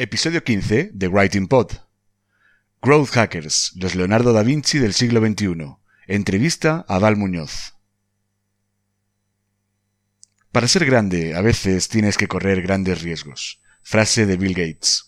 Episodio 15 de Writing Pod. Growth Hackers, los Leonardo da Vinci del siglo XXI. Entrevista a Val Muñoz. Para ser grande, a veces tienes que correr grandes riesgos. Frase de Bill Gates.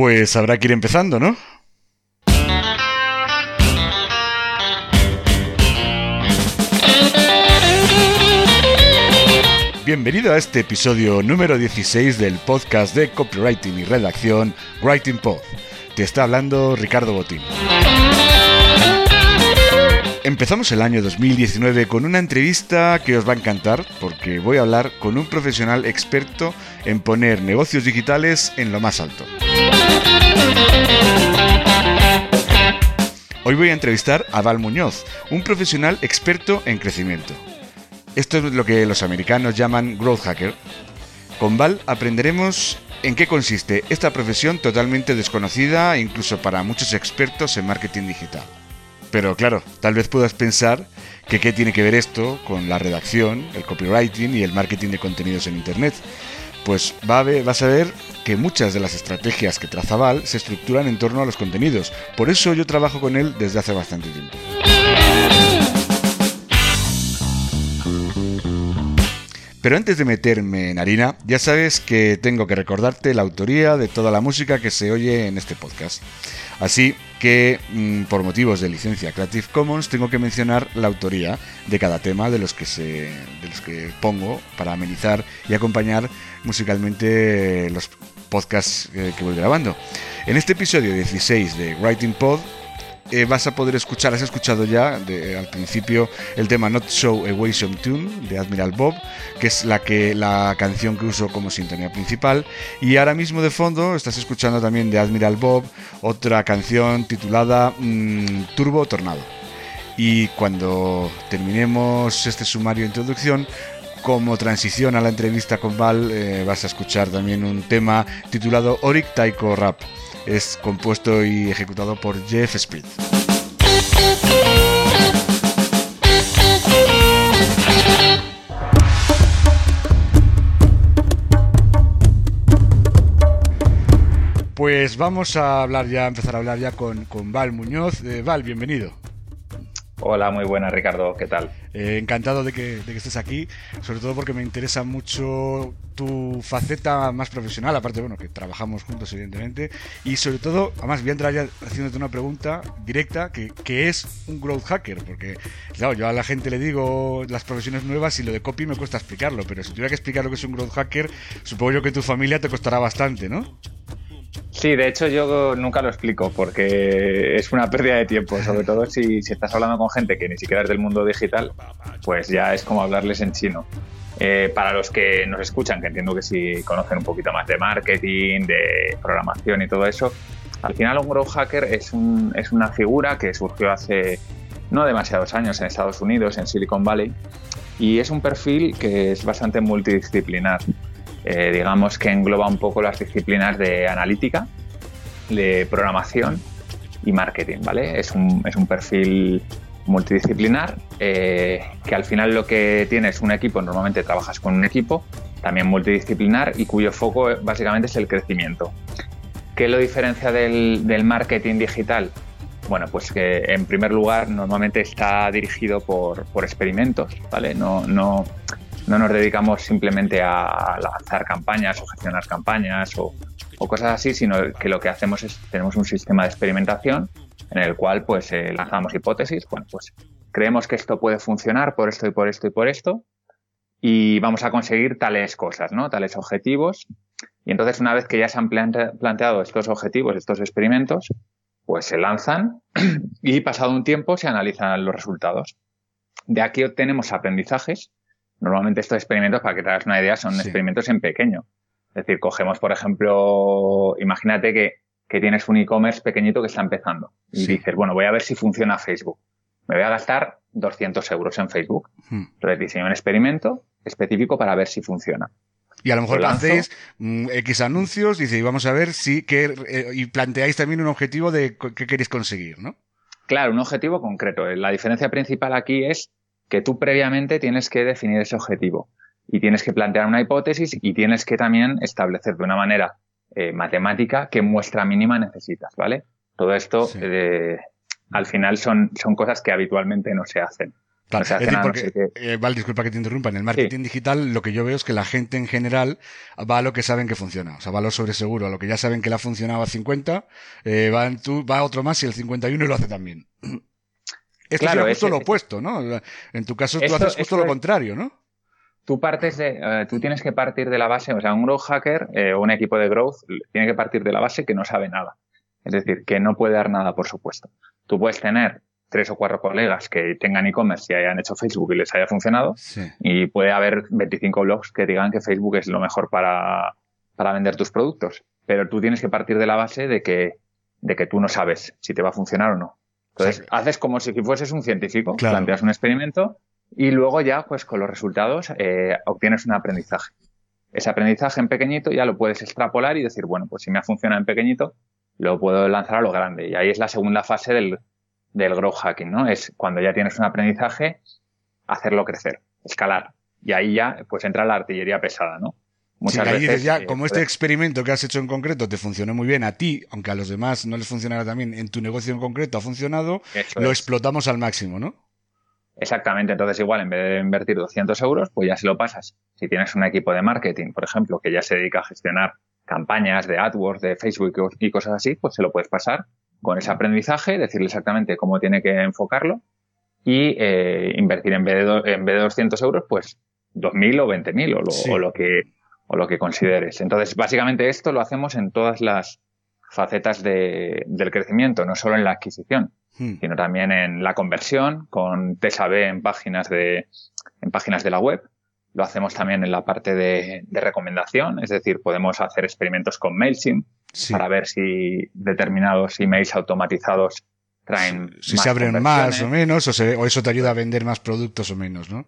Pues habrá que ir empezando, ¿no? Bienvenido a este episodio número 16 del podcast de copywriting y redacción Writing Pod. Te está hablando Ricardo Botín. Empezamos el año 2019 con una entrevista que os va a encantar porque voy a hablar con un profesional experto en poner negocios digitales en lo más alto. Hoy voy a entrevistar a Val Muñoz, un profesional experto en crecimiento. Esto es lo que los americanos llaman growth hacker. Con Val aprenderemos en qué consiste esta profesión totalmente desconocida incluso para muchos expertos en marketing digital. Pero claro, tal vez puedas pensar que qué tiene que ver esto con la redacción, el copywriting y el marketing de contenidos en Internet. Pues va a ver, vas a ver que muchas de las estrategias que traza Val se estructuran en torno a los contenidos. Por eso yo trabajo con él desde hace bastante tiempo. Pero antes de meterme en harina, ya sabes que tengo que recordarte la autoría de toda la música que se oye en este podcast. Así que, mm, por motivos de licencia Creative Commons, tengo que mencionar la autoría de cada tema de los que, se, de los que pongo para amenizar y acompañar musicalmente los podcasts eh, que voy grabando. En este episodio 16 de Writing Pod, eh, vas a poder escuchar, has escuchado ya de, al principio el tema Not So Away Some Tune de Admiral Bob, que es la, que, la canción que uso como sintonía principal. Y ahora mismo de fondo estás escuchando también de Admiral Bob otra canción titulada mm, Turbo Tornado. Y cuando terminemos este sumario de introducción, como transición a la entrevista con Val, eh, vas a escuchar también un tema titulado Oric Taiko Rap es compuesto y ejecutado por Jeff Speed. Pues vamos a hablar ya, a empezar a hablar ya con, con Val Muñoz. Eh, Val, bienvenido. Hola, muy buena Ricardo, ¿qué tal? Eh, encantado de que, de que, estés aquí, sobre todo porque me interesa mucho tu faceta más profesional, aparte, bueno, que trabajamos juntos evidentemente, y sobre todo, además voy a entrar ya haciéndote una pregunta directa, que, que es un growth hacker, porque, claro, yo a la gente le digo las profesiones nuevas y lo de copy me cuesta explicarlo, pero si tuviera que explicar lo que es un growth hacker, supongo yo que tu familia te costará bastante, ¿no? Sí, de hecho yo nunca lo explico porque es una pérdida de tiempo, sobre todo si, si, estás hablando con gente que ni siquiera es del mundo digital, pues ya es como hablarles en chino. Eh, para los que nos escuchan, que entiendo que sí conocen un poquito más de marketing, de programación y todo eso, al final un growth hacker es, un, es una figura que surgió hace no demasiados años en Estados Unidos, en Silicon Valley, y es un perfil que es bastante multidisciplinar. Eh, digamos que engloba un poco las disciplinas de analítica, de programación y marketing, ¿vale? Es un, es un perfil multidisciplinar eh, que al final lo que tiene es un equipo, normalmente trabajas con un equipo, también multidisciplinar y cuyo foco básicamente es el crecimiento. ¿Qué lo diferencia del, del marketing digital? Bueno, pues que en primer lugar normalmente está dirigido por, por experimentos, ¿vale? No, no, no nos dedicamos simplemente a lanzar campañas o gestionar campañas o, cosas así, sino que lo que hacemos es tenemos un sistema de experimentación en el cual pues eh, lanzamos hipótesis, bueno, pues creemos que esto puede funcionar por esto y por esto y por esto y vamos a conseguir tales cosas, ¿no? Tales objetivos. Y entonces una vez que ya se han planteado estos objetivos, estos experimentos, pues se lanzan y pasado un tiempo se analizan los resultados. De aquí obtenemos aprendizajes. Normalmente estos experimentos, para que te hagas una idea, son experimentos en pequeño. Es decir, cogemos, por ejemplo, imagínate que, tienes un e-commerce pequeñito que está empezando y dices, bueno, voy a ver si funciona Facebook. Me voy a gastar 200 euros en Facebook. Hmm. Entonces diseño un experimento específico para ver si funciona. Y a lo mejor hacéis mm, X anuncios y vamos a ver si que, eh, y planteáis también un objetivo de qué queréis conseguir, ¿no? Claro, un objetivo concreto. La diferencia principal aquí es que tú previamente tienes que definir ese objetivo y tienes que plantear una hipótesis y tienes que también establecer de una manera eh, matemática qué muestra mínima necesitas, ¿vale? Todo esto, eh, al final, son, son cosas que habitualmente no se hacen. Claro, es decir, porque, eh, vale, disculpa que te interrumpa, en el marketing digital lo que yo veo es que la gente en general va a lo que saben que funciona, o sea, va a lo sobre seguro, a lo que ya saben que le ha funcionado a 50, va, en tu, va a otro más y el 51 y lo hace también. Esto es justo lo opuesto, ¿no? En tu caso tú haces justo lo contrario, ¿no? tú partes de, eh, tú tienes que partir de la base, o sea, un growth hacker eh, o un equipo de growth tiene que partir de la base que no sabe nada. Es decir, que no puede dar nada, por supuesto. Tú puedes tener tres o cuatro colegas que tengan e-commerce y hayan hecho Facebook y les haya funcionado, y puede haber 25 blogs que digan que Facebook es lo mejor para, para vender tus productos. Pero tú tienes que partir de la base de que, de que tú no sabes si te va a funcionar o no. Entonces, haces como si fueses un científico, planteas un experimento y luego ya, pues con los resultados, eh, obtienes un aprendizaje. Ese aprendizaje en pequeñito ya lo puedes extrapolar y decir, bueno, pues si me ha funcionado en pequeñito, lo puedo lanzar a lo grande. Y ahí es la segunda fase del, del growth hacking, ¿no? Es cuando ya tienes un aprendizaje, hacerlo crecer, escalar. Y ahí ya, pues entra la artillería pesada, ¿no? Muchas sí, veces, ya, eh, como este experimento que has hecho en concreto te funcionó muy bien a ti, aunque a los demás no les funcionara también, en tu negocio en concreto ha funcionado, lo explotamos al máximo, ¿no? Exactamente, entonces igual en vez de invertir 200 euros, pues ya se lo pasas. Si tienes un equipo de marketing, por ejemplo, que ya se dedica a gestionar campañas de AdWords, de Facebook y cosas así, pues se lo puedes pasar con ese aprendizaje, decirle exactamente cómo tiene que enfocarlo y eh, invertir en vez, de, en vez de 200 euros, pues 2.000 o 20.000 o, lo, o, lo que, o lo que consideres. Entonces, básicamente esto lo hacemos en todas las facetas de, del crecimiento, no solo en la adquisición. Hmm. sino también en la conversión con TSAB en páginas de, en páginas de la web. Lo hacemos también en la parte de, recomendación, es decir, podemos hacer experimentos con MailChimp para ver si determinados emails automatizados traen si se abren más o menos o, o, eso te ayuda a vender más productos o menos, ¿no?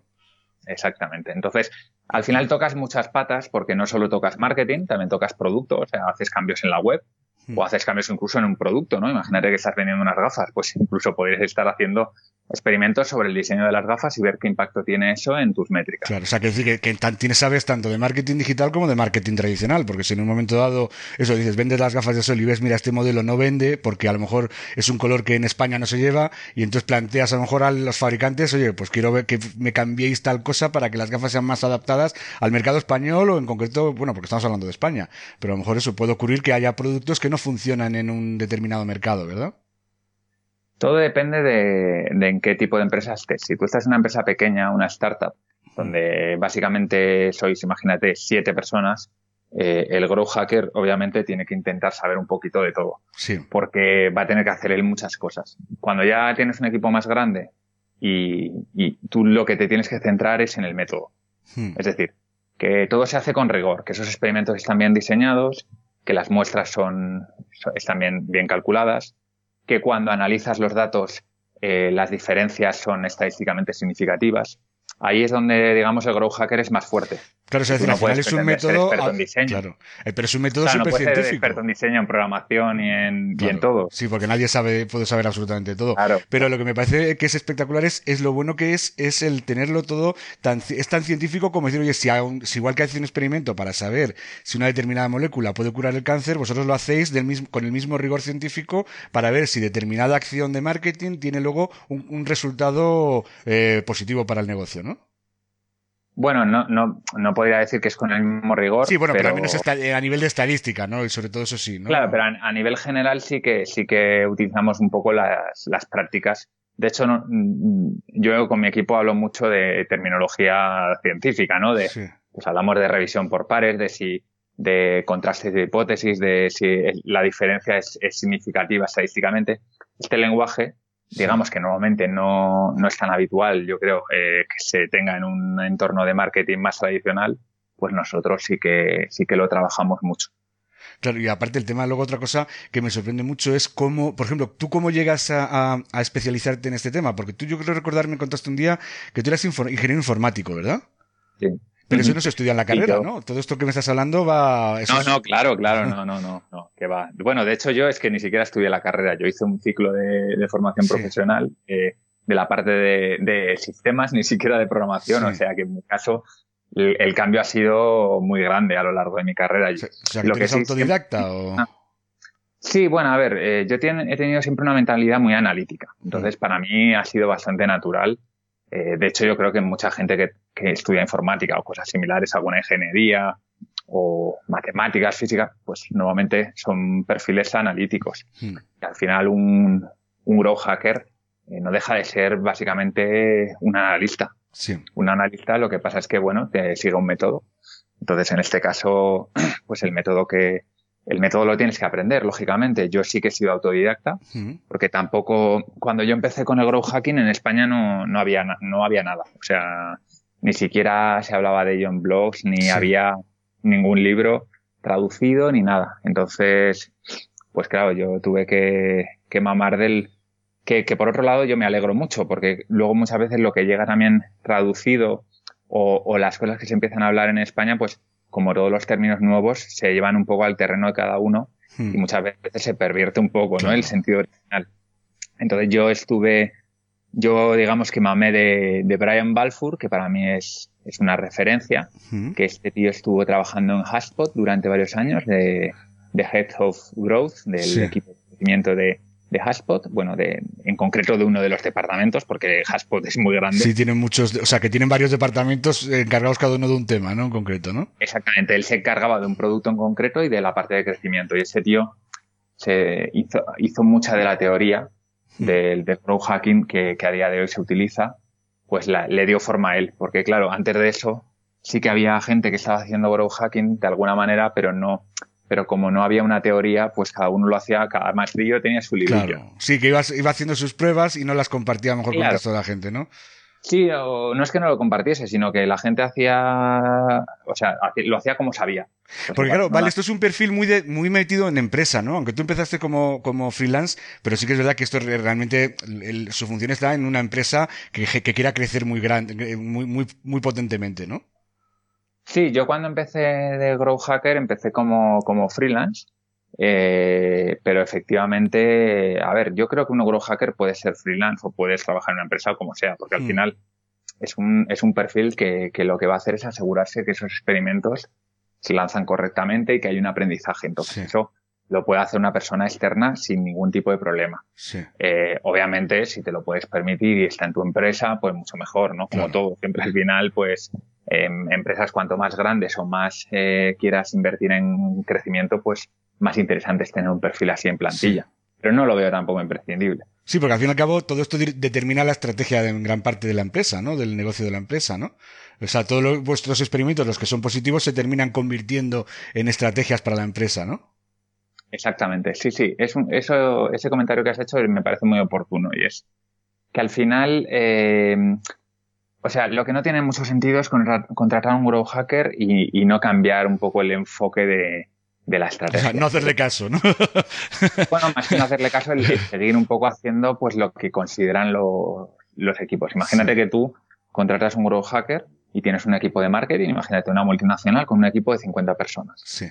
Exactamente. Entonces, al final tocas muchas patas porque no solo tocas marketing, también tocas producto, o sea, haces cambios en la web, o hmm. haces cambios incluso en un producto, ¿no? Imagínate que estás vendiendo unas gafas, pues incluso podrías estar haciendo experimentos sobre el diseño de las gafas y ver qué impacto tiene eso en tus métricas. Claro, o sea, que decir que, tienes sabes tanto de marketing digital como de marketing tradicional, porque si en un momento dado, eso dices, vendes las gafas de sol y ves, mira, este modelo no vende porque a lo mejor es un color que en España no se lleva y entonces planteas a lo mejor a los fabricantes, oye, pues quiero ver que me cambiéis tal cosa para que las gafas sean más adaptadas al mercado español o en concreto, bueno, porque estamos hablando de España, pero a lo mejor eso puede ocurrir que haya productos que no funcionan en un determinado mercado, ¿verdad? Todo depende de, en qué tipo de empresa estés. Si tú estás en una empresa pequeña, una startup, donde básicamente sois, imagínate, siete personas, eh, el grow hacker obviamente tiene que intentar saber un poquito de todo. Sí. Porque va a tener que hacer él muchas cosas. Cuando ya tienes un equipo más grande y, tú lo que te tienes que centrar es en el método. Hmm. Es decir, que todo se hace con rigor, que esos experimentos están bien diseñados, que las muestras son, están bien, bien calculadas, que cuando analizas los datos eh, las diferencias son estadísticamente significativas. Ahí es donde, digamos, el Grow Hacker es más fuerte. Claro, es decir, al final es un método. Experto en diseño. Claro, eh, pero es un método Claro, no súper ser científico. experto en diseño, en programación y en, y en Claro. todo. Sí, porque nadie sabe, puede saber absolutamente todo. Claro. Pero lo que me parece que es espectacular es, es lo bueno que es, es el tenerlo todo tan, es tan científico como decir, oye, si, aun- si igual que hace un experimento para saber si una determinada molécula puede curar el cáncer, vosotros lo hacéis del mismo, con el mismo rigor científico para ver si determinada acción de marketing tiene luego un, un resultado eh, positivo para el negocio, ¿no? Bueno, no, no, no podría decir que es con el mismo rigor. Sí, bueno, pero, pero al menos eh, a nivel de estadística, ¿no? Y sobre todo eso sí, ¿no? Claro, pero a, a nivel general sí que sí que utilizamos un poco las, las prácticas. De hecho, no- yo con mi equipo hablo mucho de terminología científica, ¿no? De, Sí. pues hablamos de revisión por pares, de si de contrastes de hipótesis, de si la diferencia es, es significativa estadísticamente. Este lenguaje, digamos que normalmente no, no es tan habitual, yo creo, eh, que se tenga en un entorno de marketing más tradicional, pues nosotros sí que sí que lo trabajamos mucho. Claro, y aparte el tema, luego otra cosa que me sorprende mucho es cómo, por ejemplo, tú cómo llegas a, a- a especializarte en este tema, porque tú yo creo recordar, me contaste un día que tú eras ingeniero informático, ¿verdad? Sí. Pero eso no se estudia en la carrera, yo- ¿no? Todo esto que me estás hablando va... eso No, es- no, claro, claro, no, no, no, no, que va. Bueno, de hecho yo es que ni siquiera estudié la carrera, yo hice un ciclo de, de formación Sí. profesional eh, de la parte de, de sistemas, ni siquiera de programación, Sí. o sea que en mi caso el, el cambio ha sido muy grande a lo largo de mi carrera. O sea, que Lo que sí- autodidacta o... Sí, bueno, a ver, eh, yo he tenido siempre una mentalidad muy analítica. Entonces, para mí ha sido bastante natural. Eh, de hecho, yo creo que mucha gente que, que estudia informática o cosas similares, alguna ingeniería o matemáticas, física, pues normalmente son perfiles analíticos. Hmm. Y al final, un, un grow hacker eh, no deja de ser básicamente un analista Sí. un analista lo que pasa es que, bueno, te sigue un método. Entonces, en este caso, pues el método que, el método lo tienes que aprender, lógicamente. Yo sí que he sido autodidacta, porque tampoco, cuando yo empecé con el grow hacking en España no, no había, no había nada. O sea, ni siquiera se hablaba de ello en blogs, ni Sí. había ningún libro traducido, ni nada. Entonces, pues claro, yo tuve que, que mamar del, que, que por otro lado yo me alegro mucho, porque luego muchas veces lo que llega también traducido o, o las cosas que se empiezan a hablar en España, pues como todos los términos nuevos se llevan un poco al terreno de cada uno y muchas veces se pervierte un poco, Claro. ¿no? El sentido original. Entonces yo estuve, yo digamos que mamé de, de Brian Balfour, que para mí es, es una referencia, Mm. que este tío estuvo trabajando en Haspot durante varios años de, de Head of Growth, del Sí. equipo de crecimiento de, de Haspot, bueno, de, en concreto de uno de los departamentos, porque Haspot es muy grande. Sí, tienen muchos, o sea, que tienen varios departamentos encargados cada uno de un tema, ¿no? En concreto, ¿no? Exactamente, él se encargaba de un producto en concreto y de la parte de crecimiento. Y ese tío se hizo, hizo mucha de la teoría del, del growth hacking que, que a día de hoy se utiliza, pues la- le dio forma a él. Porque claro, antes de eso sí que había gente que estaba haciendo growth hacking de alguna manera, pero no, pero como no había una teoría, pues cada uno lo hacía, cada maestrillo tenía su librillo. Claro. Sí, que iba, iba haciendo sus pruebas y no las compartía mejor con el resto de la gente, ¿no? Sí, o no es que no lo compartiese, sino que la gente hacía, o sea, lo hacía como sabía. Pues Porque claro, vale, esto es un perfil muy de, muy metido en empresa, ¿no? Aunque tú empezaste como, como freelance, pero sí que es verdad que esto re- realmente, el- su función está en una empresa que, que quiera crecer muy grande, muy, muy, muy potentemente, ¿no? Sí, yo cuando empecé de Grow Hacker empecé como, como freelance, eh, pero efectivamente, a ver, yo creo que un Grow Hacker puede ser freelance o puedes trabajar en una empresa o como sea, porque al Mm. final es un, es un perfil que, que lo que va a hacer es asegurarse que esos experimentos se lanzan correctamente y que hay un aprendizaje. Entonces, Sí. eso lo puede hacer una persona externa sin ningún tipo de problema. Sí. Eh, obviamente, si te lo puedes permitir y está en tu empresa, pues mucho mejor, ¿no? Como Claro. todo, siempre al final, pues em, empresas cuanto más grandes o más eh, quieras invertir en crecimiento, pues más interesante es tener un perfil así en plantilla. Pero no lo veo tampoco imprescindible. Sí, porque al fin y al cabo todo esto determina la estrategia de en gran parte de la empresa, ¿no? Del negocio de la empresa, ¿no? O sea, todos los- vuestros experimentos, los que son positivos, se terminan convirtiendo en estrategias para la empresa, ¿no? Exactamente, sí, sí. Es un- eso, ese comentario que has hecho me parece muy oportuno y es que al final, eh, o sea, lo que no tiene mucho sentido es contra- contratar a un grow hacker y, y no cambiar un poco el enfoque de, de la O estrategia. sea, no hacerle caso, ¿no? Bueno, más que no hacerle caso, el, seguir un poco haciendo pues lo que consideran lo- los equipos. Imagínate Sí. que tú contratas un grow hacker y tienes un equipo de marketing, imagínate una multinacional con un equipo de 50 personas. Sí.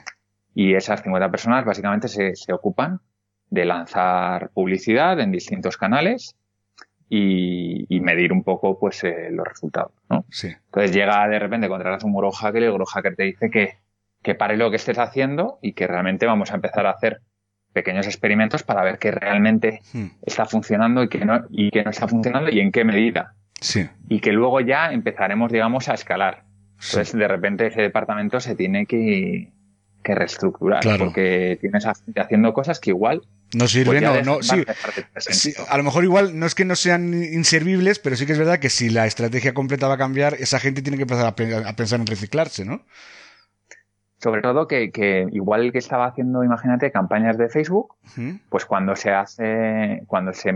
Y esas 50 personas básicamente se, se ocupan de lanzar publicidad en distintos canales y, y medir un poco pues eh, los resultados, ¿no? Sí. Entonces llega de repente, contratas un grow hacker y el grow hacker te dice que, que pare lo que estés haciendo y que realmente vamos a empezar a hacer pequeños experimentos para ver que realmente Hmm. está funcionando y que no, y que no está funcionando y en qué medida. Sí. Y que luego ya empezaremos, digamos, a escalar. Sí. Entonces, de repente, ese departamento se tiene que, que reestructurar. Claro. Porque tienes a gente haciendo cosas que igual. No sirven, pues no, no, sí. a Sí, lo mejor igual no es que no sean inservibles, pero sí que es verdad que si la estrategia completa va a cambiar, esa gente tiene que empezar a, pe- a pensar en reciclarse, ¿no? Sobre todo que, que igual el que estaba haciendo, imagínate, campañas de Facebook, pues cuando se hace, cuando se,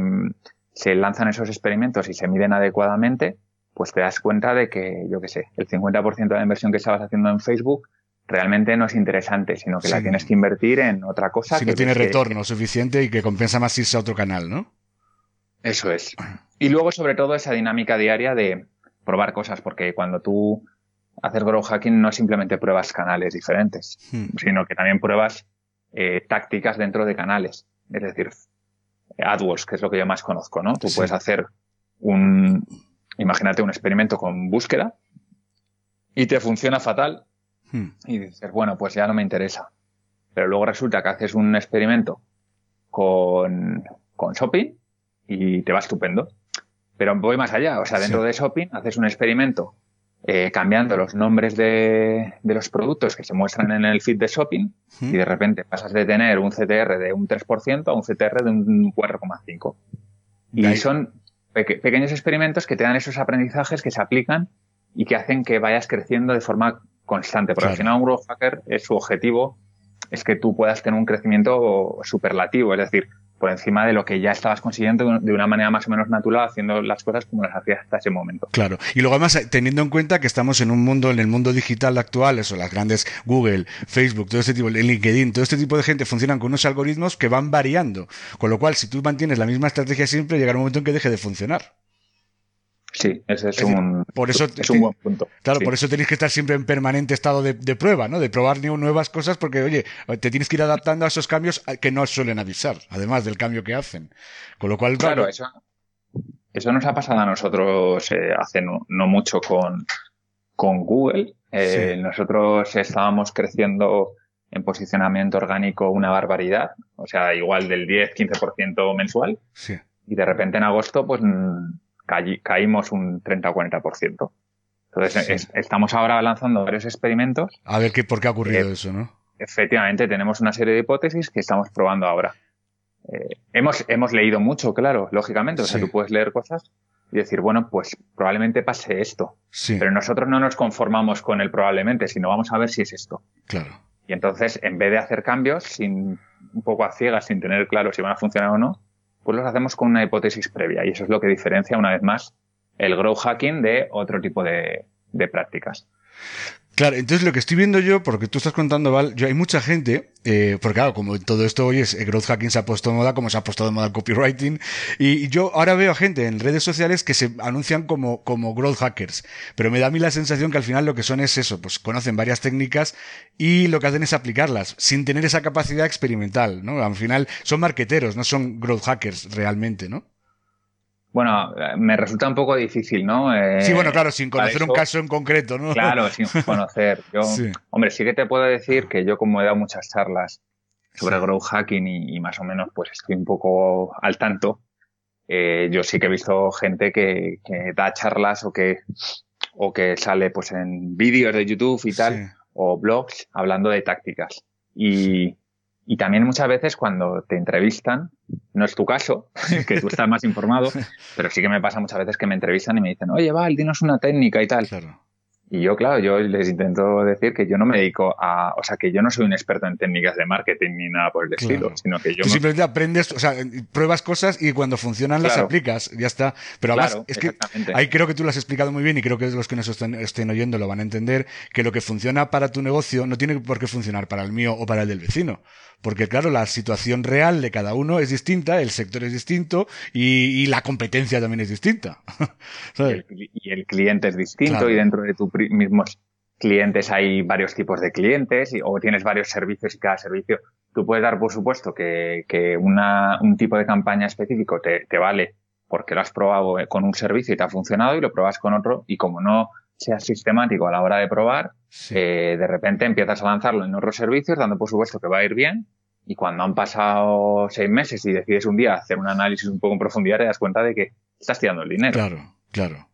se lanzan esos experimentos y se miden adecuadamente, pues te das cuenta de que, yo qué sé, el 50% de la inversión que estabas haciendo en Facebook realmente no es interesante, sino que la tienes que invertir en otra cosa. Si que no tiene que- retorno suficiente y que compensa más irse a otro canal, ¿no? Eso es. Y luego, sobre todo, esa dinámica diaria de probar cosas, porque cuando tú haces grow hacking no simplemente pruebas canales diferentes, Hmm. sino que también pruebas eh, tácticas dentro de canales. Es decir, AdWords, que es lo que yo más conozco, ¿no? Tú Sí. puedes hacer un, imagínate un experimento con búsqueda y te funciona fatal Hmm. y dices, bueno, pues ya no me interesa. Pero luego resulta que haces un experimento con, con shopping y te va estupendo. Pero voy más allá, o sea, dentro Sí. de shopping haces un experimento eh, cambiando los nombres de, de los productos que se muestran en el feed de shopping Hmm. y de repente pasas de tener un CTR de un 3% a un CTR de un 4,5%. Y ahí- son peque- pequeños experimentos que te dan esos aprendizajes que se aplican y que hacen que vayas creciendo de forma constante. Porque Claro. al final un growth hacker es su objetivo es que tú puedas tener un crecimiento superlativo, es decir, por encima de lo que ya estabas consiguiendo de una manera más o menos natural, haciendo las cosas como las hacías hasta ese momento. Claro. Y luego además, eh, teniendo en cuenta que estamos en un mundo, en el mundo digital actual, eso, las grandes Google, Facebook, todo este tipo, LinkedIn, todo este tipo de gente funcionan con unos algoritmos que van variando. Con lo cual, si tú mantienes la misma estrategia siempre, llegará un momento en que deje de funcionar. Sí, ese es, Es decir, un, por eso es un buen punto. Claro, Sí. por eso tenéis que estar siempre en permanente estado de, de prueba, ¿no? De probar nu- nuevas cosas, porque, oye, te tienes que ir adaptando a esos cambios que no suelen avisar, además del cambio que hacen. Con lo cual, Claro, eso, eso nos ha pasado a nosotros eh, hace no, no mucho con, con Google. Eh, Sí. Nosotros estábamos creciendo en posicionamiento orgánico una barbaridad, o sea, igual del 10-15% mensual, Sí. y de repente en agosto pues caímos un 30 o 40%. Entonces Sí. es- estamos ahora lanzando varios experimentos. A ver qué, por qué ha ocurrido Eh, eso, ¿no? Efectivamente, tenemos una serie de hipótesis que estamos probando ahora. Eh, hemos, hemos leído mucho, claro, lógicamente. O sea, Sí. tú puedes leer cosas y decir, bueno, pues probablemente pase esto. Sí, Pero nosotros no nos conformamos con el probablemente, sino vamos a ver si es esto. claro. Y entonces, en vez de hacer cambios sin un poco a ciegas, sin tener claro si van a funcionar o no, pues los hacemos con una hipótesis previa. Y eso es lo que diferencia, una vez más, el grow hacking de otro tipo de, de prácticas. Claro, entonces lo que estoy viendo yo, porque tú estás contando, Val, yo hay mucha gente, eh, porque claro, como todo esto hoy es eh, growth hacking se ha puesto de moda, como se ha puesto de moda el copywriting, y, y yo ahora veo a gente en redes sociales que se anuncian como, como growth hackers, pero me da a mí la sensación que al final lo que son es eso, pues conocen varias técnicas y lo que hacen es aplicarlas, sin tener esa capacidad experimental, ¿no? Al final son marqueteros, no son growth hackers realmente, ¿no? Bueno, eh, me resulta un poco difícil, ¿no? Eh, Sí, bueno, claro, sin conocer un caso en concreto, ¿no? Claro, sin conocer. Yo, Sí. Hombre, sí que te puedo decir que yo como he dado muchas charlas sobre Sí. growth hacking y, y más o menos pues estoy un poco al tanto, eh, yo sí que he visto gente que, que da charlas o que, o que sale pues en vídeos de YouTube y tal, Sí. o blogs hablando de tácticas. Y, y también muchas veces cuando te entrevistan, no es tu caso, que tú estás más informado, pero sí que me pasa muchas veces que me entrevistan y me dicen, oye, Val, dinos una técnica y tal. Claro. Y yo, claro, yo les intento decir que yo no me dedico a, o sea, que yo no soy un experto en técnicas de marketing ni nada por el estilo, sino que yo... Tú simplemente aprendes, o sea, pruebas cosas y cuando funcionan las aplicas, ya está. Pero además, es que ahí creo que tú lo has explicado muy bien y creo que los que nos estén, oyendo lo van a entender, que lo que funciona para tu negocio no tiene por qué funcionar para el mío o para el del vecino. Porque claro, la situación real de cada uno es distinta, el sector es distinto y, la competencia también es distinta. y, el, cliente es distinto y dentro de tus mismos clientes hay varios tipos de clientes o tienes varios servicios y cada servicio tú puedes dar por supuesto que, un tipo de campaña específico te, vale porque lo has probado con un servicio y te ha funcionado y lo pruebas con otro y como no seas sistemático a la hora de probar, eh, de repente empiezas a lanzarlo en otros servicios dando por supuesto que va a ir bien y cuando han pasado seis meses y decides un día hacer un análisis un poco en profundidad te das cuenta de que estás tirando el dinero. Claro, claro.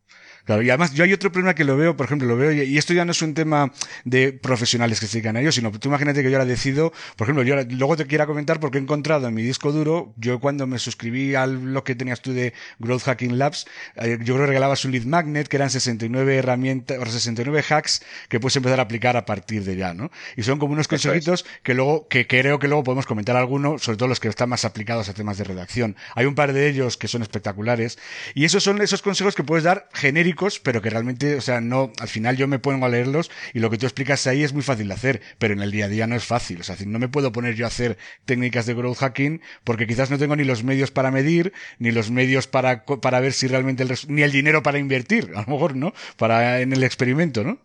Claro, y además yo hay otro problema que lo veo, por ejemplo, lo veo, y esto ya no es un tema de profesionales que se dedican a ello, sino tú imagínate que yo ahora decido, por ejemplo, yo luego te quiero comentar porque he encontrado en mi disco duro, yo cuando me suscribí al blog que tenías tú de Growth Hacking Labs, eh, yo creo que regalabas un lead magnet que eran 69 herramientas, o 69 hacks que puedes empezar a aplicar a partir de ya, ¿no? Y son como unos consejitos que luego, que creo que luego podemos comentar alguno, sobre todo los que están más aplicados a temas de redacción. Hay un par de ellos que son espectaculares, y esos son esos consejos que puedes dar genéricos pero que realmente, o sea, no, al final yo me pongo a leerlos y lo que tú explicas ahí es muy fácil de hacer, pero en el día a día no es fácil. O sea, no me puedo poner yo a hacer técnicas de growth hacking porque quizás no tengo ni los medios para medir, ni los medios para, para ver si realmente el, ni el dinero para invertir, a lo mejor, ¿no? Para, en el experimento, ¿no?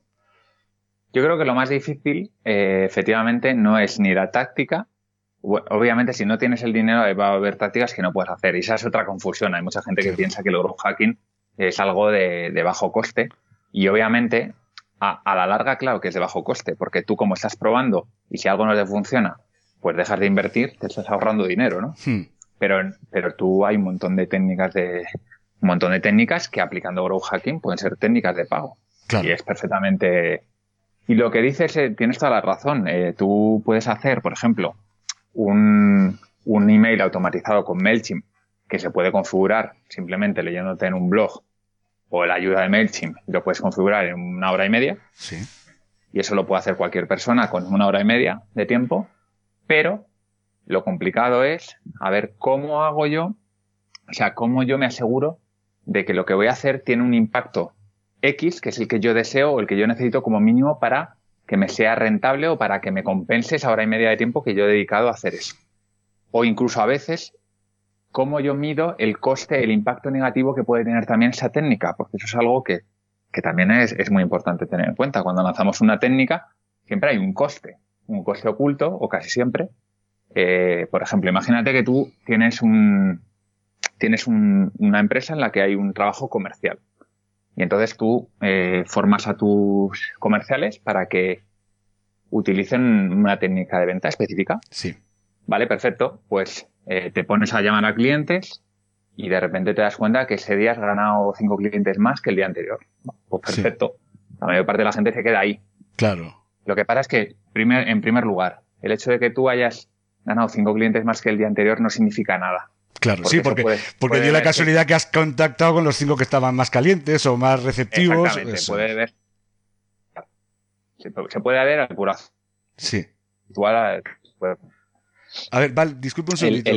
Yo creo que lo más difícil, eh, efectivamente, no es ni la táctica, obviamente si no tienes el dinero va a haber tácticas que no puedes hacer y esa es otra confusión. Hay mucha gente que piensa que el growth hacking es algo de, bajo coste y obviamente a, la larga, claro que es de bajo coste, porque tú como estás probando y si algo no te funciona, pues dejas de invertir, te estás ahorrando dinero, ¿no? Hmm. Pero, pero tú hay un montón de técnicas de, un montón de técnicas que aplicando growth hacking pueden ser técnicas de pago. Y es perfectamente, y lo que dices, eh, tienes toda la razón. Eh, tú puedes hacer, por ejemplo, un, un email automatizado con MailChimp que se puede configurar simplemente leyéndote en un blog o la ayuda de MailChimp, lo puedes configurar en una hora y media. Sí. Y eso lo puede hacer cualquier persona con una hora y media de tiempo. Pero lo complicado es, a ver, ¿cómo hago yo? O sea, ¿cómo yo me aseguro de que lo que voy a hacer tiene un impacto X, que es el que yo deseo o el que yo necesito como mínimo para que me sea rentable o para que me compense esa hora y media de tiempo que yo he dedicado a hacer eso. O incluso a veces cómo yo mido el coste, el impacto negativo que puede tener también esa técnica, porque eso es algo que, también es, muy importante tener en cuenta. Cuando lanzamos una técnica, siempre hay un coste, un coste oculto, o casi siempre. Eh, por ejemplo, imagínate que tú tienes un, tienes una empresa en la que hay un trabajo comercial. Y entonces tú eh, formas a tus comerciales para que utilicen una técnica de venta específica. Sí. Vale, perfecto. Pues eh, te pones a llamar a clientes y de repente te das cuenta que ese día has ganado cinco clientes más que el día anterior. Pues perfecto. La mayor parte de la gente se queda ahí. Claro. Lo que pasa es que, primer, en primer lugar, el hecho de que tú hayas ganado cinco clientes más que el día anterior no significa nada. Claro, sí, porque, porque dio la casualidad que... has contactado con los cinco que estaban más calientes o más receptivos. Exactamente, puede ver. Se, puede ver al curazo. Sí. A ver, Val, disculpe un segundito.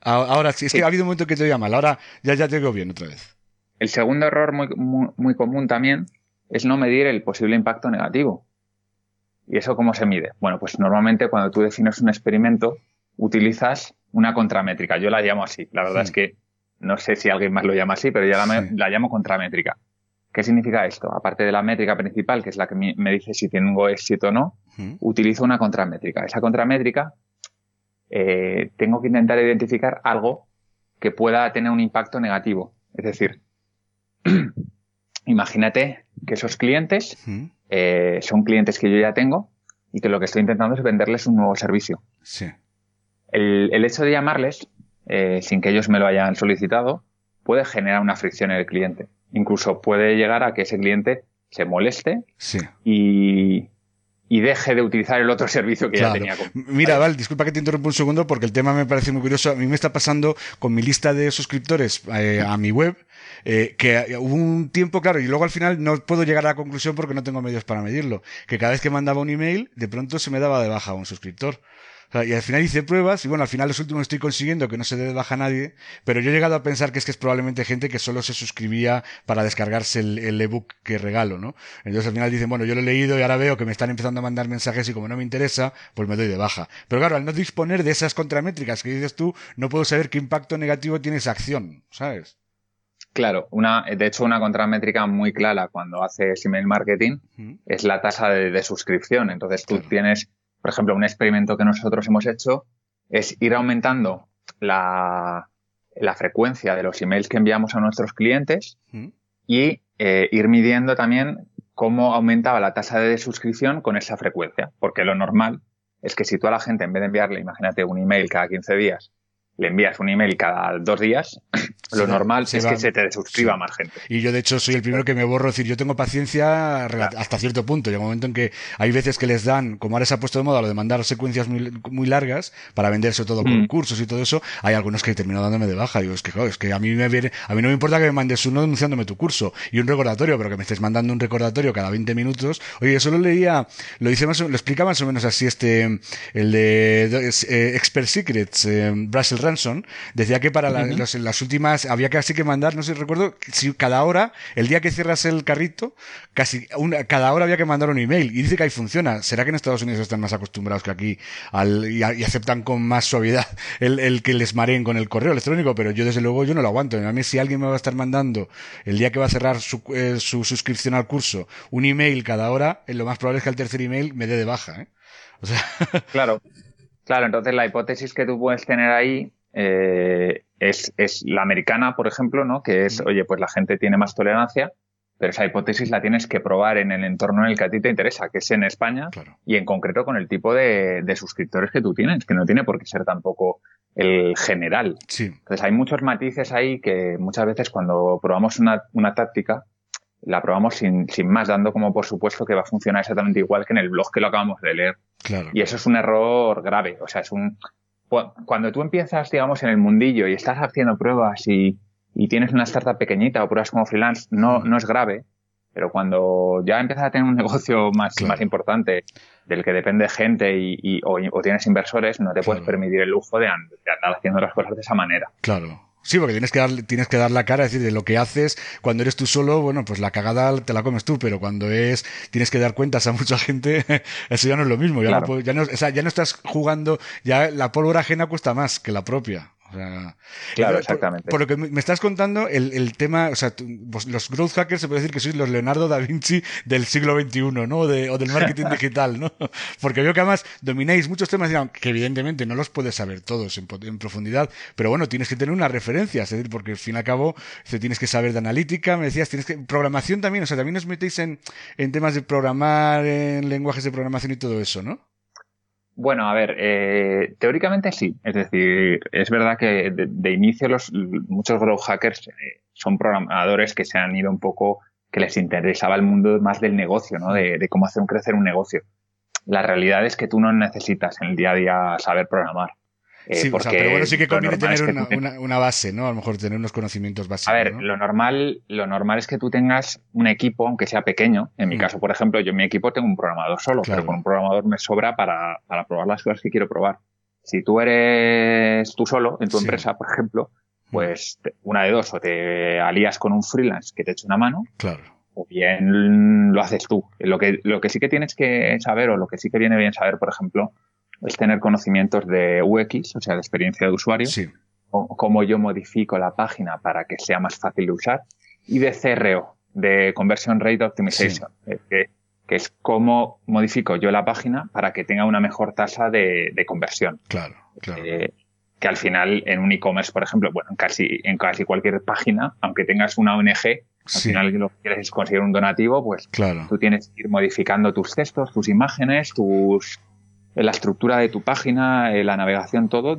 Ahora sí, es que ha habido un momento que te oía mal, ahora ya, ya te digo bien otra vez. El segundo error muy, muy, común también es no medir el posible impacto negativo. ¿Y eso cómo se mide? Bueno, pues normalmente cuando tú defines un experimento utilizas una contramétrica. Yo la llamo así. La verdad es que no sé si alguien más lo llama así, pero yo la, llamo contramétrica. ¿Qué significa esto? Aparte de la métrica principal, que es la que me dice si tengo éxito o no, utilizo una contramétrica. Esa contramétrica eh, tengo que intentar identificar algo que pueda tener un impacto negativo. Es decir, imagínate que esos clientes eh, son clientes que yo ya tengo y que lo que estoy intentando es venderles un nuevo servicio. El, hecho de llamarles, eh, sin que ellos me lo hayan solicitado, puede generar una fricción en el cliente. Incluso puede llegar a que ese cliente se moleste y, y deje de utilizar el otro servicio que ya tenía. Mira, Val, disculpa que te interrumpa un segundo porque el tema me parece muy curioso. A mí me está pasando con mi lista de suscriptores eh, a mi web. Eh, que hubo un tiempo, claro, y luego al final no puedo llegar a la conclusión porque no tengo medios para medirlo, que cada vez que mandaba un email, de pronto se me daba de baja un suscriptor y al final hice pruebas y bueno, al final los últimos estoy consiguiendo que no se dé de baja a nadie, pero yo he llegado a pensar que es que es probablemente gente que solo se suscribía para descargarse el, ebook que regalo, ¿no? Entonces al final dicen, bueno, yo lo he leído y ahora veo que me están empezando a mandar mensajes y como no me interesa, pues me doy de baja. Pero claro, al no disponer de esas contramétricas que dices tú, no puedo saber qué impacto negativo tiene esa acción, ¿sabes? Claro, una, de hecho, una contramétrica muy clara cuando haces email marketing es la tasa de, suscripción. Entonces tú tienes por ejemplo, un experimento que nosotros hemos hecho es ir aumentando la, frecuencia de los emails que enviamos a nuestros clientes y eh, ir midiendo también cómo aumentaba la tasa de suscripción con esa frecuencia. Porque lo normal es que si tú a la gente, en vez de enviarle, imagínate, un email cada 15 días, le envías un email cada dos días, lo normal es que se te suscriba más gente. Y yo, de hecho, soy el primero que me borro. Es decir, yo tengo paciencia hasta cierto punto. Llega un momento en que hay veces que les dan, como ahora se ha puesto de moda lo de mandar secuencias muy, largas para venderse todo con mm. cursos y todo eso, hay algunos que terminado dándome de baja. Digo, es que, es que a mí me viene, a mí no me importa que me mandes uno denunciándome tu curso y un recordatorio, pero que me estés mandando un recordatorio cada 20 minutos. Oye, eso lo leía, lo hice más, lo explica más o menos así este, el de eh, Expert Secrets, eh, Russell decía que para las últimas había casi que mandar, no sé, recuerdo, si cada hora, el día que cierras el carrito, casi una, cada hora había que mandar un email. Y dice que ahí funciona. ¿Será que en Estados Unidos están más acostumbrados que aquí al, y, aceptan con más suavidad el, que les mareen con el correo electrónico? Pero yo desde luego yo no lo aguanto. A mí si alguien me va a estar mandando el día que va a cerrar su, eh, su suscripción al curso un email cada hora, lo más probable es que al tercer email me dé de baja. ¿eh? Claro. Claro, entonces la hipótesis que tú puedes tener ahí eh, es, es, la americana, por ejemplo, ¿no? Que es, oye, pues la gente tiene más tolerancia, pero esa hipótesis la tienes que probar en el entorno en el que a ti te interesa, que es en España y en concreto con el tipo de, de, suscriptores que tú tienes, que no tiene por qué ser tampoco el general. Sí. Entonces hay muchos matices ahí que muchas veces cuando probamos una, una táctica, la probamos sin, sin más, dando como por supuesto que va a funcionar exactamente igual que en el blog que lo acabamos de leer. Claro. Y eso es un error grave. O sea, es un, cuando tú empiezas, digamos, en el mundillo y estás haciendo pruebas y, tienes una startup pequeñita o pruebas como freelance, no, no es grave. Pero cuando ya empiezas a tener un negocio más, más importante, del que depende gente y, o, tienes inversores, no te puedes permitir el lujo de, de, andar haciendo las cosas de esa manera. Claro. Sí, porque tienes que dar, tienes que dar la cara, es decir, de lo que haces. Cuando eres tú solo, bueno, pues la cagada te la comes tú, pero cuando es, tienes que dar cuentas a mucha gente, eso ya no es lo mismo. Ya, no, ya, no, o sea, ya no estás jugando, ya la pólvora ajena cuesta más que la propia claro, exactamente. Por, lo que me estás contando, el, el tema, o sea, los growth hackers se puede decir que sois los Leonardo da Vinci del siglo XXI, ¿no? De, o del marketing digital, ¿no? Porque veo que además domináis muchos temas que evidentemente no los puedes saber todos en, profundidad, pero bueno, tienes que tener una referencia, es decir, porque al fin y al cabo tienes que saber de analítica, me decías, tienes que, programación también, o sea, también os metéis en, en temas de programar, en lenguajes de programación y todo eso, ¿no? Bueno, a ver, eh, teóricamente sí. Es decir, es verdad que de, inicio los, muchos growth hackers eh, son programadores que se han ido un poco, que les interesaba el mundo más del negocio, ¿no? De, de cómo hacer crecer un negocio. La realidad es que tú no necesitas en el día a día saber programar. Eh, sí, pero bueno, sí que conviene tener una, base, ¿no? A lo mejor tener unos conocimientos básicos. A ver, lo, normal, lo normal es que tú tengas un equipo, aunque sea pequeño. En mi mm. caso, por ejemplo, yo en mi equipo tengo un programador solo, pero con un programador me sobra para, para, probar las cosas que quiero probar. Si tú eres tú solo en tu empresa, por ejemplo, mm. pues una de dos, o te alías con un freelance que te eche una mano. Claro o bien lo haces tú. Lo que, lo que sí que tienes que saber, o lo que sí que viene bien saber, por ejemplo, es tener conocimientos de UX, o sea, de experiencia de usuario, sí. o cómo yo modifico la página para que sea más fácil de usar, y de CRO, de Conversion Rate Optimization, eh, que, es cómo modifico yo la página para que tenga una mejor tasa de, conversión. Claro, claro. Eh, que al final en un e-commerce, por ejemplo, bueno, en casi, en casi cualquier página, aunque tengas una ONG, al final lo que quieres es conseguir un donativo, pues claro. tú tienes que ir modificando tus textos, tus imágenes, tus la estructura de tu página, la navegación, todo,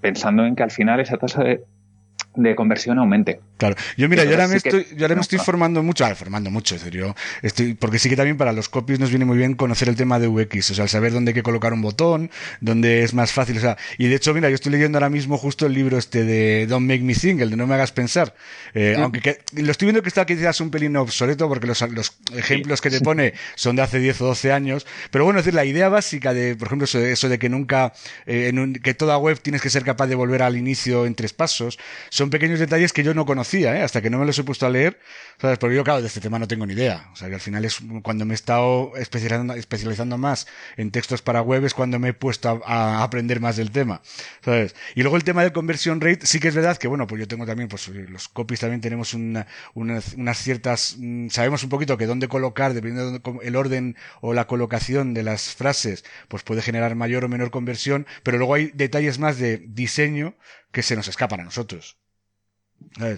pensando en que al final esa tasa de, conversión aumente. Claro, yo mira, yo ahora, me, estoy, yo ahora me estoy formando mucho, ah, formando mucho, en serio, estoy, porque sí que también para los copies nos viene muy bien conocer el tema de UX, o sea, el saber dónde hay que colocar un botón, dónde es más fácil, o sea, y de hecho, mira, yo estoy leyendo ahora mismo justo el libro este de Don't Make Me Think, el de No Me Hagas Pensar, eh, aunque que, lo estoy viendo que está quizás un pelín obsoleto porque los, los ejemplos que te pone son de hace 10 o 12 años, pero bueno, es decir, la idea básica de, por ejemplo, eso, eso de que nunca, eh, en un, que toda web tienes que ser capaz de volver al inicio en tres pasos, son pequeños detalles que yo no conocía, ¿eh? hasta que no me los he puesto a leer, ¿sabes? Porque yo, claro, de este tema no tengo ni idea. O sea, que al final es cuando me he estado especializando, especializando más en textos para web es cuando me he puesto a, aprender más del tema, ¿sabes? Y luego el tema de conversión rate, sí que es verdad que, bueno, pues yo tengo también, pues los copies también tenemos una, unas ciertas, mm, sabemos un poquito que dónde colocar, dependiendo del orden o la colocación de las frases, pues puede generar mayor o menor conversión, pero luego hay detalles más de diseño que se nos escapan a nosotros.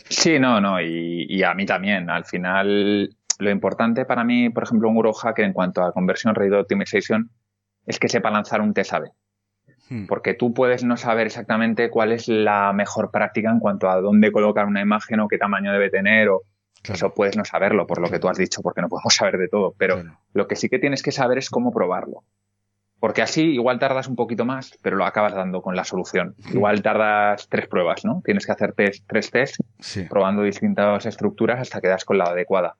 Sí, no, no, y, a mí también. Al final, lo importante para mí, por ejemplo, un Eurohacker en cuanto a conversión rate optimization es que sepa lanzar un test A-B. Hmm. Porque tú puedes no saber exactamente cuál es la mejor práctica en cuanto a dónde colocar una imagen o qué tamaño debe tener o eso puedes no saberlo por lo que tú has dicho porque no podemos saber de todo. Pero lo que sí que tienes que saber es cómo probarlo. Porque así igual tardas un poquito más, pero lo acabas dando con la solución. Igual tardas tres pruebas, ¿no? Tienes que hacer tres test probando distintas estructuras hasta que das con la adecuada.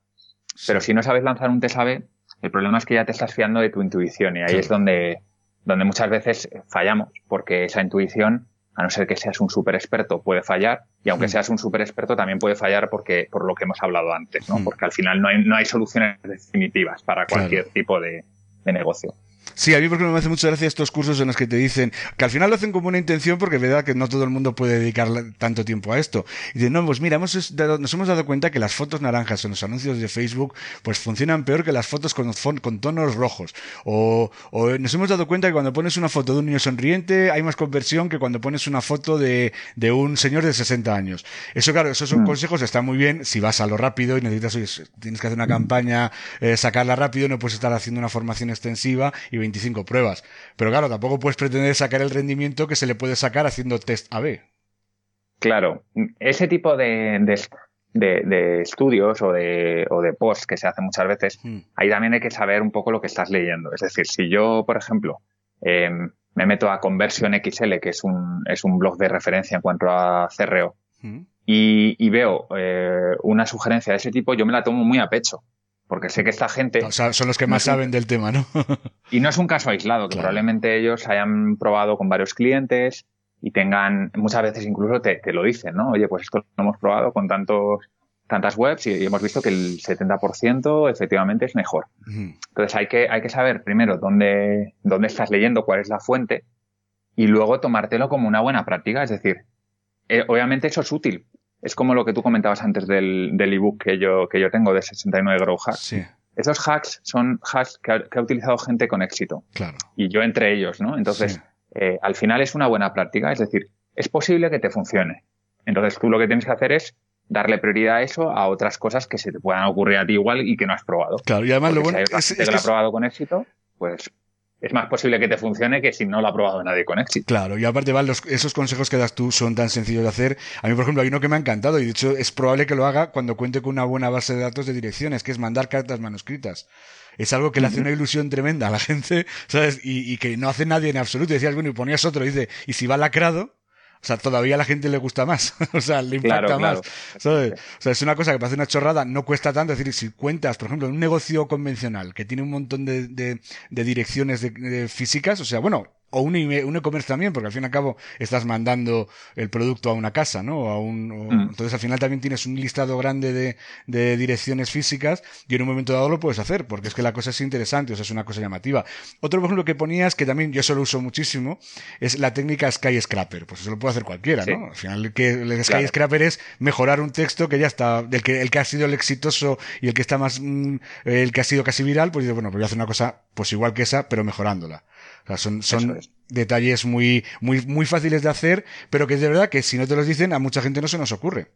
Pero si no sabes lanzar un test A-B, el problema es que ya te estás fiando de tu intuición y ahí es donde, donde muchas veces fallamos, porque esa intuición, a no ser que seas un súper experto, puede fallar y aunque seas un súper experto también puede fallar porque, por lo que hemos hablado antes, ¿no? Porque al final no hay, no hay soluciones definitivas para cualquier tipo de negocio. Sí, a mí porque me hace mucha gracia estos cursos en los que te dicen que al final lo hacen como una intención porque es verdad que no todo el mundo puede dedicar tanto tiempo a esto. Y dicen, no, pues mira, hemos nos hemos dado cuenta que las fotos naranjas en los anuncios de Facebook pues funcionan peor que las fotos con, con tonos rojos. O, o, nos hemos dado cuenta que cuando pones una foto de un niño sonriente hay más conversión que cuando pones una foto de, de un señor de 60 años. Eso, claro, esos son mm. consejos, están muy bien si vas a lo rápido y necesitas, tienes que hacer una mm. campaña, eh, sacarla rápido, no puedes estar haciendo una formación extensiva y 25 pruebas. Pero claro, tampoco puedes pretender sacar el rendimiento que se le puede sacar haciendo test A-B. Claro, ese tipo de, de, estudios o de, o de posts que se hacen muchas veces, hmm. ahí también hay que saber un poco lo que estás leyendo. Es decir, si yo, por ejemplo, em, me meto a Conversion XL, que es un, es un blog de referencia en cuanto a CRO, hmm. y, veo eh, una sugerencia de ese tipo, yo me la tomo muy a pecho porque sé que esta gente... O sea, son los que más saben del tema, ¿no? y no es un caso aislado, que probablemente ellos hayan probado con varios clientes y tengan, muchas veces incluso te, lo dicen, ¿no? Oye, pues esto lo hemos probado con tantos tantas webs y hemos visto que el 70% efectivamente es mejor. Entonces hay que, hay que saber primero dónde, dónde estás leyendo, cuál es la fuente y luego tomártelo como una buena práctica. Es decir, eh, obviamente eso es útil, es como lo que tú comentabas antes del, del ebook que yo, que yo tengo de 69 Grow Hacks. Sí. Esos hacks son hacks que ha, utilizado gente con éxito. Claro. Y yo entre ellos, ¿no? Entonces, eh, al final es una buena práctica. Es decir, es posible que te funcione. Entonces, tú lo que tienes que hacer es darle prioridad a eso a otras cosas que se te puedan ocurrir a ti igual y que no has probado. Claro, y además lo bueno es, que lo ha probado con éxito, pues es más posible que te funcione que si no lo ha probado nadie con éxito. Claro, y aparte, Val, esos consejos que das tú son tan sencillos de hacer. A mí, por ejemplo, hay uno que me ha encantado y de hecho es probable que lo haga cuando cuente con una buena base de datos de direcciones, que es mandar cartas manuscritas. Es algo que le hace una ilusión tremenda a la gente, ¿sabes? Y, que no hace nadie en absoluto. decías, bueno, y ponías otro, y dice, y si va lacrado, o sea, todavía a la gente le gusta más. o sea, le impacta más. O sea, es una cosa que parece una chorrada, no cuesta tanto. Es decir, si cuentas, por ejemplo, en un negocio convencional que tiene un montón de, de, de direcciones de, físicas, o sea, bueno, o un, e-commerce también, porque al fin y al cabo estás mandando el producto a una casa, ¿no? A un, mm. Entonces al final también tienes un listado grande de, de, direcciones físicas y en un momento dado lo puedes hacer, porque es que la cosa es interesante, o sea, es una cosa llamativa. Otro, ejemplo, que ponías, que también yo solo uso muchísimo, es la técnica Skyscraper. Pues eso lo puede hacer cualquiera, ¿no? Al final que el Skyscraper es mejorar un texto que ya está, del que, el que ha sido el exitoso y el que está más, mm, el que ha sido casi viral, pues dice, bueno, pues voy a hacer una cosa pues igual que esa, pero mejorándola son, son detalles muy, muy, muy fáciles de hacer, pero que es de verdad que si no te los dicen, a mucha gente no se nos ocurre.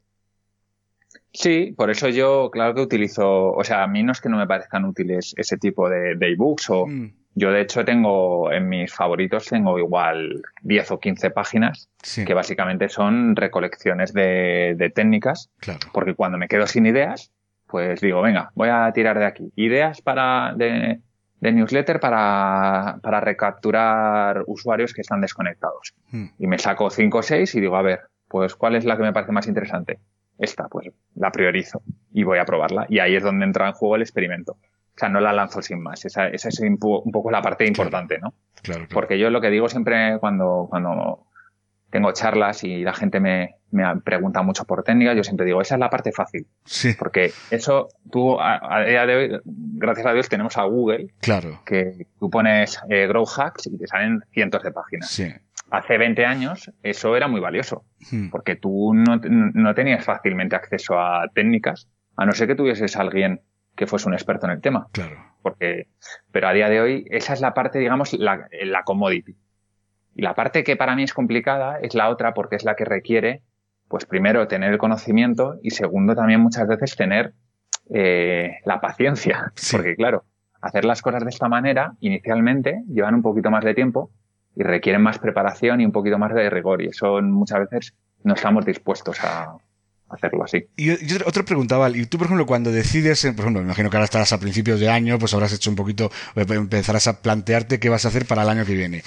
Sí, por eso yo, claro que utilizo, o sea, a mí no es que no me parezcan útiles ese tipo de, ebooks o, mm. Yo, de hecho, tengo en mis favoritos, tengo igual 10 o 15 páginas Sí. que básicamente son recolecciones de, de técnicas, Claro. porque cuando me quedo sin ideas, pues digo, venga, voy a tirar de aquí. Ideas para de, de newsletter para, para recapturar usuarios que están desconectados. Mm. Y me saco 5 o 6 y digo, a ver, pues ¿cuál es la que me parece más interesante? Esta, pues la priorizo y voy a probarla. Y ahí es donde entra en juego el experimento. O sea, no la lanzo sin más. Esa, esa es un poco la parte importante, ¿no? Claro, claro. Porque yo lo que digo siempre cuando, cuando tengo charlas y la gente me, me pregunta mucho por técnicas, yo siempre digo, esa es la parte fácil. Sí, Porque eso, tú, a, a día de hoy, gracias a Dios, tenemos a Google, claro. que tú pones eh, Grow Hacks y te salen cientos de páginas. Sí. Hace 20 años eso era muy valioso, Mm. porque tú no, no tenías fácilmente acceso a técnicas, a no ser que tuvieses a alguien que fuese un experto en el tema Claro. porque pero a día de hoy esa es la parte digamos la, la commodity y la parte que para mí es complicada es la otra porque es la que requiere pues primero tener el conocimiento y segundo también muchas veces tener eh, la paciencia Sí. porque claro hacer las cosas de esta manera inicialmente llevan un poquito más de tiempo y requieren más preparación y un poquito más de rigor y eso muchas veces no estamos dispuestos a hacerlo así Y yo otra pregunta, Val, y tú, por ejemplo, cuando decides, por ejemplo, me imagino que ahora estarás a principios de año, pues habrás hecho un poquito, eh, empezarás a plantearte qué vas a hacer para el año que viene.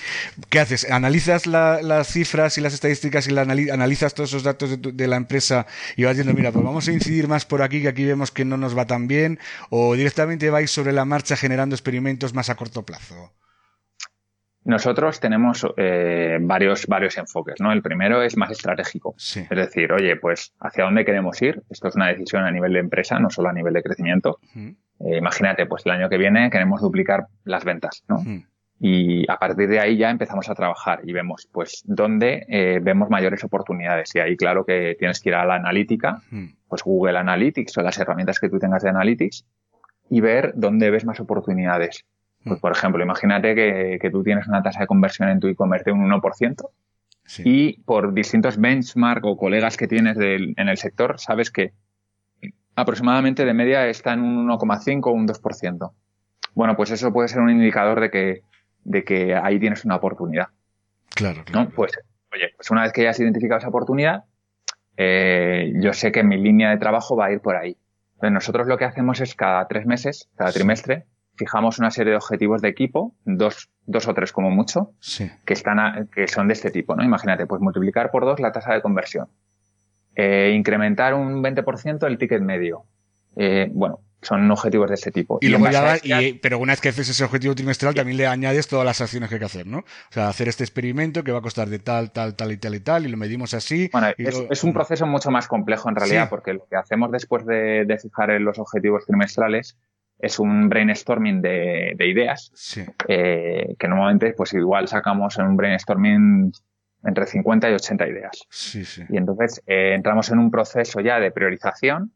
¿Qué haces? ¿Analizas la- las cifras y las estadísticas y la anali- analizas todos esos datos de, tu- de la empresa y vas diciendo, mira, pues vamos a incidir más por aquí, que aquí vemos que no nos va tan bien? ¿O directamente vais sobre la marcha generando experimentos más a corto plazo? Nosotros tenemos eh, varios, varios enfoques, ¿no? El primero es más estratégico. Sí. Es decir, oye, pues hacia dónde queremos ir. Esto es una decisión a nivel de empresa, no solo a nivel de crecimiento. Eh, imagínate, pues el año que viene queremos duplicar las ventas, ¿no? Y a partir de ahí ya empezamos a trabajar y vemos, pues, dónde eh, vemos mayores oportunidades. Y ahí, claro que tienes que ir a la analítica, pues Google Analytics o las herramientas que tú tengas de Analytics y ver dónde ves más oportunidades. Pues, Mm. por ejemplo, imagínate que, que tú tienes una tasa de conversión en tu e-commerce de un 1% Sí. y por distintos benchmark o colegas que tienes del- en el sector, sabes que aproximadamente de media está en un 1,5 o un 2%. Bueno, pues eso puede ser un indicador de que, de que ahí tienes una oportunidad. Claro, claro. ¿no? Pues, oye, pues una vez que ya has identificado esa oportunidad, eh, yo sé que mi línea de trabajo va a ir por ahí. Entonces, nosotros lo que hacemos es cada tres meses, cada Sí. trimestre, fijamos una serie de objetivos de equipo, dos, dos o tres como mucho, Sí. que están a- que son de este tipo, ¿no? Imagínate, pues multiplicar por dos la tasa de conversión, Eh, incrementar un 20% el ticket medio. Eh, bueno, son objetivos de este tipo. Y, luego ya y- pero una vez que haces ese objetivo trimestral, también le añades todas las acciones que hay que hacer, ¿no? O sea, hacer este experimento que va a costar de tal, tal, tal y tal y tal, y lo medimos así. Bueno, es, un proceso mucho más complejo en realidad, Sí. porque lo que hacemos después de, de fijar en los objetivos trimestrales es un brainstorming de, de ideas, Sí, eh, que normalmente pues igual sacamos en un brainstorming entre 50 y 80 ideas. sí, sí. Y entonces eh, entramos en un proceso ya de priorización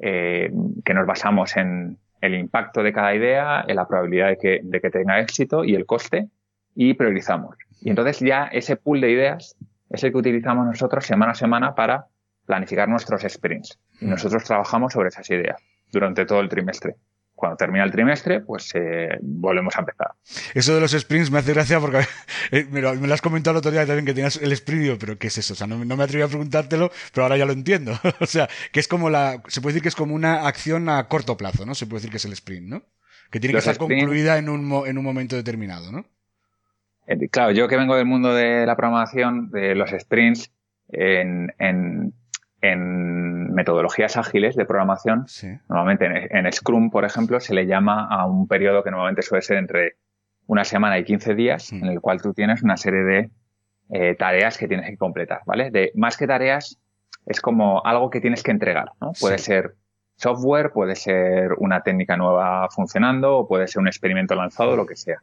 eh, que nos basamos en el impacto de cada idea, en la probabilidad de que, de que tenga éxito y el coste y priorizamos. Y entonces ya ese pool de ideas es el que utilizamos nosotros semana a semana para planificar nuestros sprints. Y nosotros trabajamos sobre esas ideas durante todo el trimestre. Cuando termina el trimestre, pues eh, volvemos a empezar. Eso de los sprints me hace gracia porque eh, me, lo, me lo has comentado el otro día también que tenías el sprint, pero ¿qué es eso? O sea, no, no me atreví a preguntártelo, pero ahora ya lo entiendo. o sea, que es como la, se puede decir que es como una acción a corto plazo, ¿no? Se puede decir que es el sprint, ¿no? Que tiene Los que estar sprint- concluida en un, en un momento determinado, ¿no? Eh, Claro, yo que vengo del mundo de la programación, de los sprints, en, en, en metodologías ágiles de programación, Sí. normalmente en, en Scrum, por ejemplo, se le llama a un periodo que normalmente suele ser entre una semana y 15 días, en el cual tú tienes una serie de eh, tareas que tienes que completar, ¿vale? De, más que tareas, es como algo que tienes que entregar, ¿no? Puede Sí. ser software, puede ser una técnica nueva funcionando, o puede ser un experimento lanzado, lo que sea.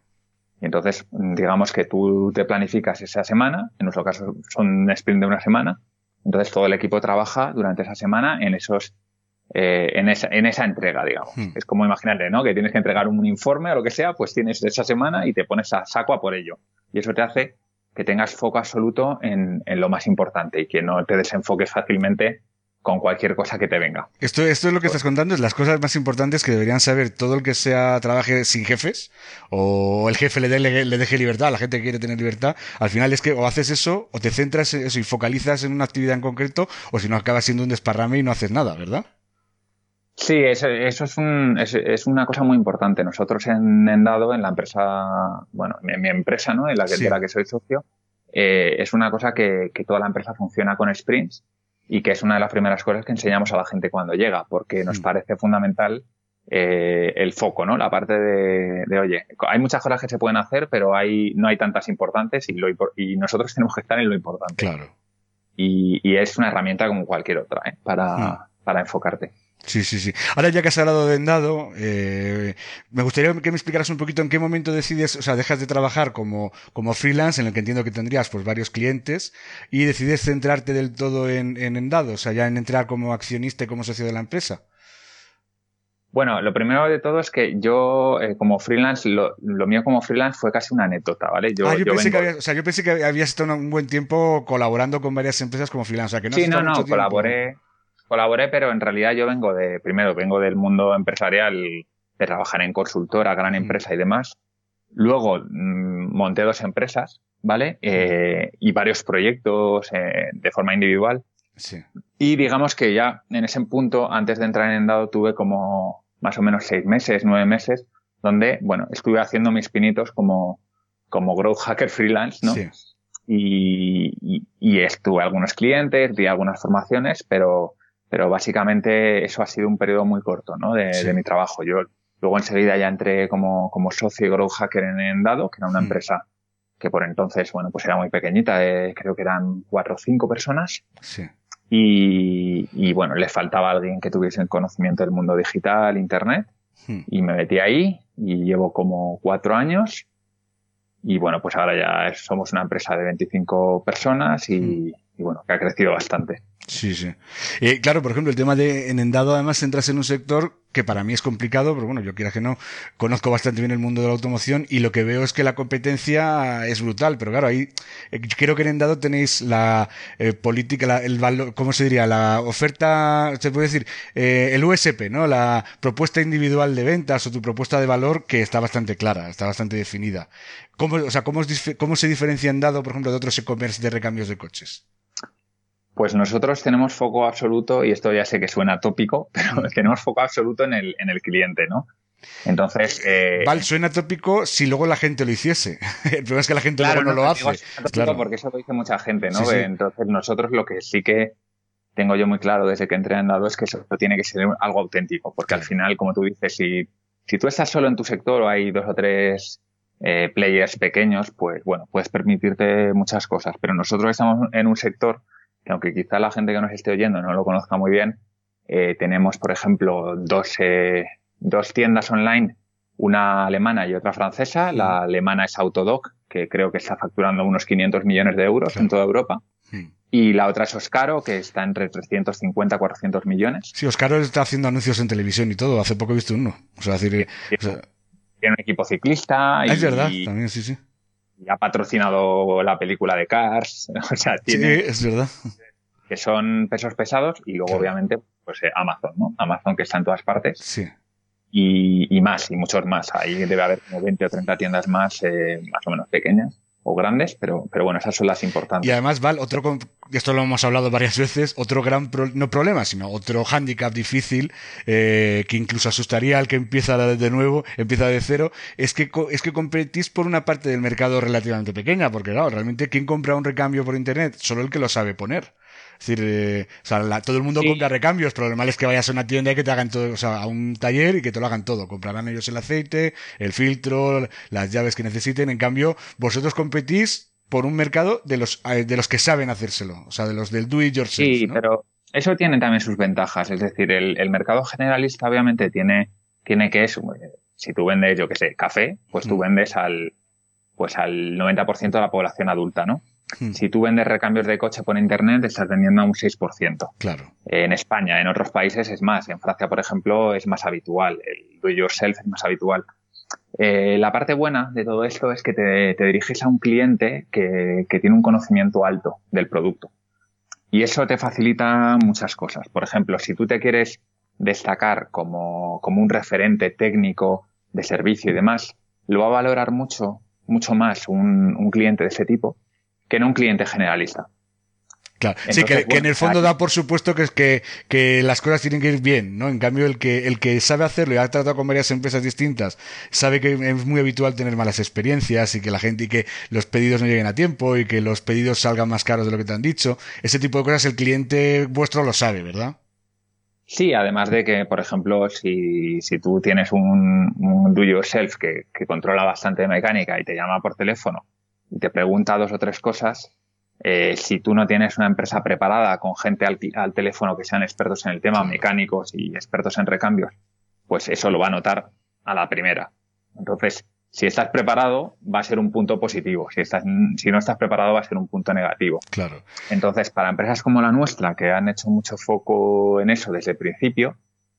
Y entonces, digamos que tú te planificas esa semana, en nuestro caso son un sprint de una semana, entonces todo el equipo trabaja durante esa semana en esos, eh, en esa, en esa entrega, digamos. Hmm. Es como imagínate, ¿no? Que tienes que entregar un informe o lo que sea, pues tienes esa semana y te pones a saco a por ello. Y eso te hace que tengas foco absoluto en, en lo más importante y que no te desenfoques fácilmente con cualquier cosa que te venga. Esto, esto es lo que estás contando, es las cosas más importantes que deberían saber todo el que sea trabaje sin jefes o el jefe le, le, deje libertad a la gente que quiere tener libertad. Al final es que o haces eso o te centras en eso y focalizas en una actividad en concreto o si no acabas siendo un desparrame y no haces nada, ¿verdad? Sí, eso, es, un, es, una cosa muy importante. Nosotros en Endado, en la empresa, bueno, en mi empresa, ¿no? En la que, de la que soy socio, eh, es una cosa que, que toda la empresa funciona con sprints y que es una de las primeras cosas que enseñamos a la gente cuando llega, porque nos mm. parece fundamental eh, el foco, ¿no? La parte de, oye, hay muchas cosas que se pueden hacer, pero hay, no hay tantas importantes y, lo, y nosotros tenemos que estar en lo importante. Claro. Y, y es una herramienta como cualquier otra, ¿eh? Para, mm. para enfocarte. Sí, sí, sí. Ahora ya que has hablado de Endado, eh, me gustaría que me explicaras un poquito en qué momento decides, o sea, dejas de trabajar como, como freelance, en el que entiendo que tendrías pues varios clientes, y decides centrarte del todo en, en Endado, o sea, ya en entrar como accionista y como socio de la empresa. Bueno, lo primero de todo es que yo, eh, como freelance, lo, mío como freelance fue casi una anécdota, ¿vale? Yo, ah, yo, pensé, que o sea, yo pensé que habías estado un buen tiempo colaborando con varias empresas como freelance. O sea, que no sí, no, no, colaboré colaboré, pero en realidad yo vengo de, primero, vengo del mundo empresarial, de trabajar en consultora, gran empresa y demás. Luego mm, monté dos empresas, ¿vale? Eh, y varios proyectos eh, de forma individual. Sí. Y digamos que ya en ese punto, antes de entrar en Endado, tuve como más o menos seis meses, nueve meses, donde, bueno, estuve haciendo mis pinitos como, como growth hacker freelance, ¿no? Sí. Y, y, estuve algunos clientes, di algunas formaciones, pero pero básicamente eso ha sido un periodo muy corto ¿no? de, mi trabajo. Yo luego enseguida ya entré como, como socio y growth hacker en Endado, que era una mm. empresa que por entonces, bueno, pues era muy pequeñita, eh, creo que eran cuatro o cinco personas. Sí. Y, y, bueno, le faltaba alguien que tuviese el conocimiento del mundo digital, internet, mm. y me metí ahí y llevo como cuatro años. Y bueno, pues ahora ya somos una empresa de 25 personas y, mm. y bueno, que ha crecido bastante. Sí, sí. Eh, claro, por ejemplo, el tema de en Endado además entras en un sector que para mí es complicado, pero bueno, yo quiera que no, conozco bastante bien el mundo de la automoción y lo que veo es que la competencia es brutal, pero claro, ahí eh, creo que en Endado tenéis la eh, política, el valor, ¿cómo se diría? La oferta, se puede decir, el USP, ¿no? La propuesta individual de ventas o tu propuesta de valor que está bastante clara, está bastante definida. ¿Cómo, o sea, cómo, cómo se diferencia Endado, por ejemplo, de otros e-commerce de recambios de coches? Pues nosotros tenemos foco absoluto, y esto ya sé que suena tópico, pero tenemos foco absoluto en el, en el cliente, ¿no? Entonces. Eh, Val, suena tópico si luego la gente lo hiciese. el problema es que la gente luego no, lo hace. Claro. Porque eso lo dice mucha gente, ¿no? Entonces, nosotros lo que sí que tengo yo muy claro desde que entré en Dado es que eso tiene que ser algo auténtico, porque al final, como tú dices, si, si tú estás solo en tu sector o hay dos o tres eh, players pequeños, pues bueno, puedes permitirte muchas cosas, pero nosotros estamos en un sector que aunque quizá la gente que nos esté oyendo no lo conozca muy bien, eh, tenemos, por ejemplo, dos, eh, dos tiendas online, una alemana y otra francesa. La alemana es Autodoc, que creo que está facturando unos 500 millones de euros en toda Europa. Y la otra es Oscaro, que está entre 350 y 400 millones. Sí, Oscaro está haciendo anuncios en televisión y todo. Hace poco he visto uno. O sea, decir, tiene un equipo ciclista. es verdad, también, sí, sí y ha patrocinado la película de Cars. O sea, tiene. Sí, es verdad. Que son pesos pesados y luego, obviamente, pues eh, Amazon, ¿no? Amazon que está en todas partes. Sí. Y, y, más, y muchos más. Ahí debe haber como 20 o 30 tiendas más, eh, más o menos pequeñas o grandes, pero, pero bueno, esas son las importantes. Y además, Val, otro, esto lo hemos hablado varias veces, otro gran, no problema, sino otro hándicap difícil, eh, que incluso asustaría al que empieza de nuevo, empieza de cero, es que, es que competís por una parte del mercado relativamente pequeña, porque claro, realmente, ¿quién compra un recambio por internet? Solo el que lo sabe poner. Es decir, eh, o sea, todo el mundo compra recambios, pero lo normal es que vayas a una tienda y que te hagan todo, o sea, a un taller y que te lo hagan todo. Comprarán ellos el aceite, el filtro, las llaves que necesiten. En cambio, vosotros competís por un mercado de los, eh, de los que saben hacérselo, o sea, de los del do it yourself. Sí, pero eso tiene también sus ventajas. Es decir, el, mercado generalista obviamente tiene, tiene que eso. Si tú vendes, yo qué sé, café, pues tú mm. vendes al, pues al 90% de la población adulta, ¿no? Hmm. Si tú vendes recambios de coche por internet, estás vendiendo a un 6%. Claro. En España, en otros países es más. En Francia, por ejemplo, es más habitual. El do yourself es más habitual. Eh, la parte buena de todo esto es que te, diriges a un cliente que, tiene un conocimiento alto del producto. Y eso te facilita muchas cosas. Por ejemplo, si tú te quieres destacar como, como un referente técnico de servicio y demás, lo va a valorar mucho, mucho más un, un cliente de ese tipo que no un cliente generalista. Claro, sí, que, en el fondo da por supuesto que, es que, que las cosas tienen que ir bien, ¿no? En cambio, el que, el que sabe hacerlo y ha tratado con varias empresas distintas, sabe que es muy habitual tener malas experiencias y que la gente y que los pedidos no lleguen a tiempo y que los pedidos salgan más caros de lo que te han dicho. Ese tipo de cosas el cliente vuestro lo sabe, ¿verdad? Sí, además de que, por ejemplo, si, si tú tienes un, un do yourself que, que controla bastante de mecánica y te llama por teléfono y te pregunta dos o tres cosas, eh, si tú no tienes una empresa preparada con gente al, al, teléfono que sean expertos en el tema, mecánicos y expertos en recambios, pues eso lo va a notar a la primera. Entonces, si estás preparado, va a ser un punto positivo. Si, estás, si no estás preparado, va a ser un punto negativo. Claro. Entonces, para empresas como la nuestra, que han hecho mucho foco en eso desde el principio,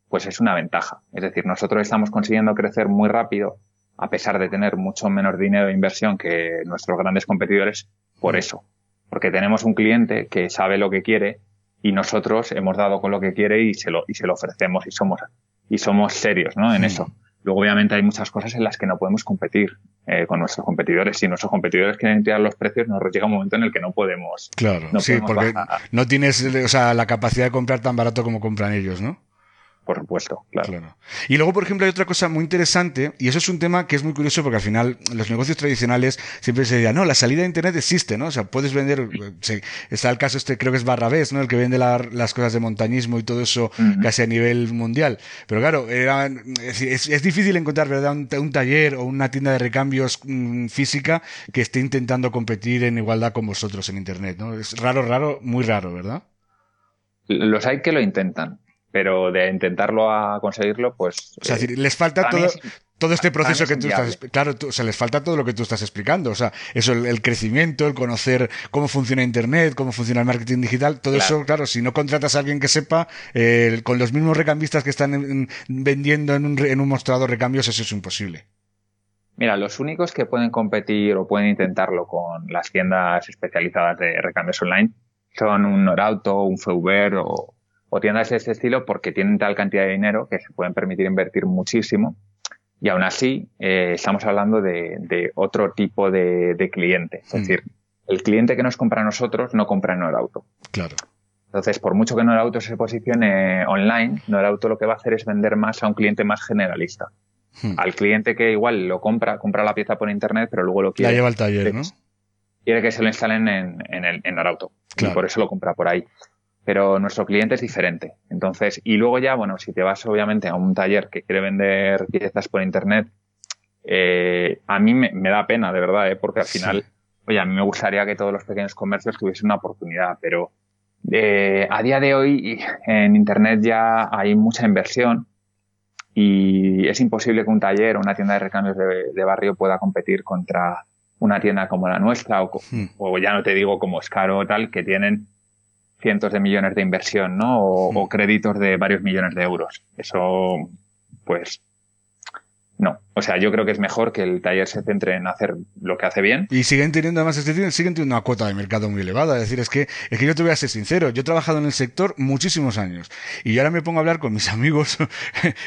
pues es una ventaja. Es decir, nosotros estamos consiguiendo crecer muy rápido, a pesar de tener mucho menos dinero de inversión que nuestros grandes competidores, por eso porque tenemos un cliente que sabe lo que quiere y nosotros hemos dado con lo que quiere y se lo, y se lo ofrecemos y somos, y somos serios, ¿no? En eso. Luego, obviamente, hay muchas cosas en las que no podemos competir eh, con nuestros competidores. Si nuestros competidores quieren tirar los precios, nos llega un momento en el que no podemos. Claro, sí, porque no tienes o sea, la capacidad de comprar tan barato como compran ellos, ¿no? Por supuesto, claro. Y luego, por ejemplo, hay otra cosa muy interesante, y eso es un tema que es muy curioso porque al final los negocios tradicionales siempre se decían, no, la salida de Internet existe, ¿no? O sea, puedes vender, está el caso este, creo que es Barrabés, ¿no? El que vende las cosas de montañismo y todo eso casi a nivel mundial. Pero claro, era, es, difícil encontrar, ¿verdad? Un, taller o una tienda de recambios mm, física que esté intentando competir en igualdad con vosotros en Internet, ¿no? Es raro, raro, muy raro, ¿verdad? Los hay que lo intentan pero de intentarlo a conseguirlo, pues... O sea, les falta todo, todo este proceso que tú estás... Claro, o sea, les falta todo lo que tú estás explicando. O sea, eso, el, crecimiento, el conocer cómo funciona Internet, cómo funciona el marketing digital, todo eso, claro, si no contratas a alguien que sepa, eh, con los mismos recambistas que están vendiendo en un, en un mostrador recambios, eso es imposible. Mira, los únicos que pueden competir o pueden intentarlo con las tiendas especializadas de recambios online son un Norauto, un Feuber o, o tiendas de ese estilo porque tienen tal cantidad de dinero que se pueden permitir invertir muchísimo y aún así eh, estamos hablando de, otro tipo de, cliente. Es mm. decir, el cliente que nos compra a nosotros no compra en Norauto. Claro. Entonces, por mucho que Norauto se posicione online, Norauto lo que va a hacer es vender más a un cliente más generalista. Hmm. Al cliente que igual lo compra, compra la pieza por internet, pero luego lo quiere. La lleva al taller, ¿no? Quiere que se lo instalen en, en, el, en Norauto. Y por eso lo compra por ahí pero nuestro cliente es diferente. Entonces, y luego ya, bueno, si te vas obviamente a un taller que quiere vender piezas por internet, eh, a mí me, da pena, de verdad, ¿eh? porque al final, oye, a mí me gustaría que todos los pequeños comercios tuviesen una oportunidad, pero eh, a día de hoy en internet ya hay mucha inversión y es imposible que un taller o una tienda de recambios de, barrio pueda competir contra una tienda como la nuestra o, hmm. o ya no te digo como Scaro o tal, que tienen cientos de millones de inversión, ¿no? O, o, créditos de varios millones de euros. Eso, pues, no. O sea, yo creo que es mejor que el taller se centre en hacer lo que hace bien. Y siguen teniendo, además, este siguen teniendo una cuota de mercado muy elevada. Es decir, es que, es que yo te voy a ser sincero. Yo he trabajado en el sector muchísimos años. Y ahora me pongo a hablar con mis amigos.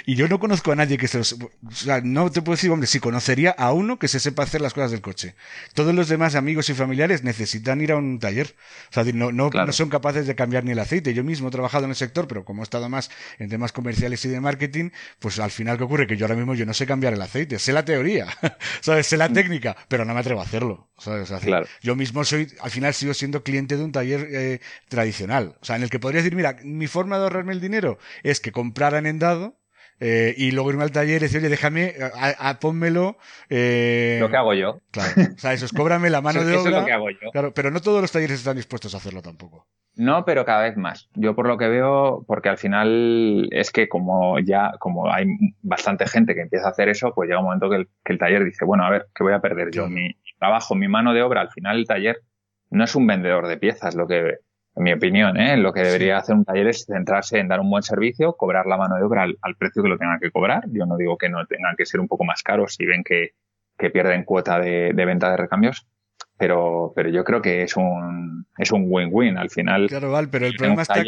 y yo no conozco a nadie que se los, o sea, no te puedo decir, hombre, si conocería a uno que se sepa hacer las cosas del coche. Todos los demás amigos y familiares necesitan ir a un taller. O sea, no, no, no son capaces de cambiar ni el aceite. Yo mismo he trabajado en el sector, pero como he estado más en temas comerciales y de marketing, pues al final, ¿qué ocurre? Que yo ahora mismo yo no sé cambiar el aceite. Sé la teoría ¿sabes? Sé la mm. técnica, pero no me atrevo a hacerlo, ¿sabes? Yo mismo soy, al final sigo siendo cliente de un taller eh, tradicional, o sea, en el que podría decir, mira, mi forma de ahorrarme el dinero es que compraran en dado, eh, y luego irme al taller y decir, oye, déjame, a, pónmelo. Eh, lo que hago yo. Claro. O sea, eso es cóbrame la mano de obra. Eso es lo que hago yo. Claro, pero no todos los talleres están dispuestos a hacerlo tampoco. No, pero cada vez más. Yo por lo que veo, porque al final es que como ya, como hay bastante gente que empieza a hacer eso, pues llega un momento que el, que el taller dice, bueno, a ver, ¿qué voy a perder yo? Mi, trabajo, mi mano de obra, al final el taller no es un vendedor de piezas, lo que, en mi opinión, ¿eh? lo que debería hacer un taller es centrarse en dar un buen servicio, cobrar la mano de obra al, precio que lo tengan que cobrar. Yo no digo que no tengan que ser un poco más caros si ven que, que pierden cuota de, de venta de recambios, pero, pero yo creo que es un es un win-win. Al final. Claro, Val, pero el problema está.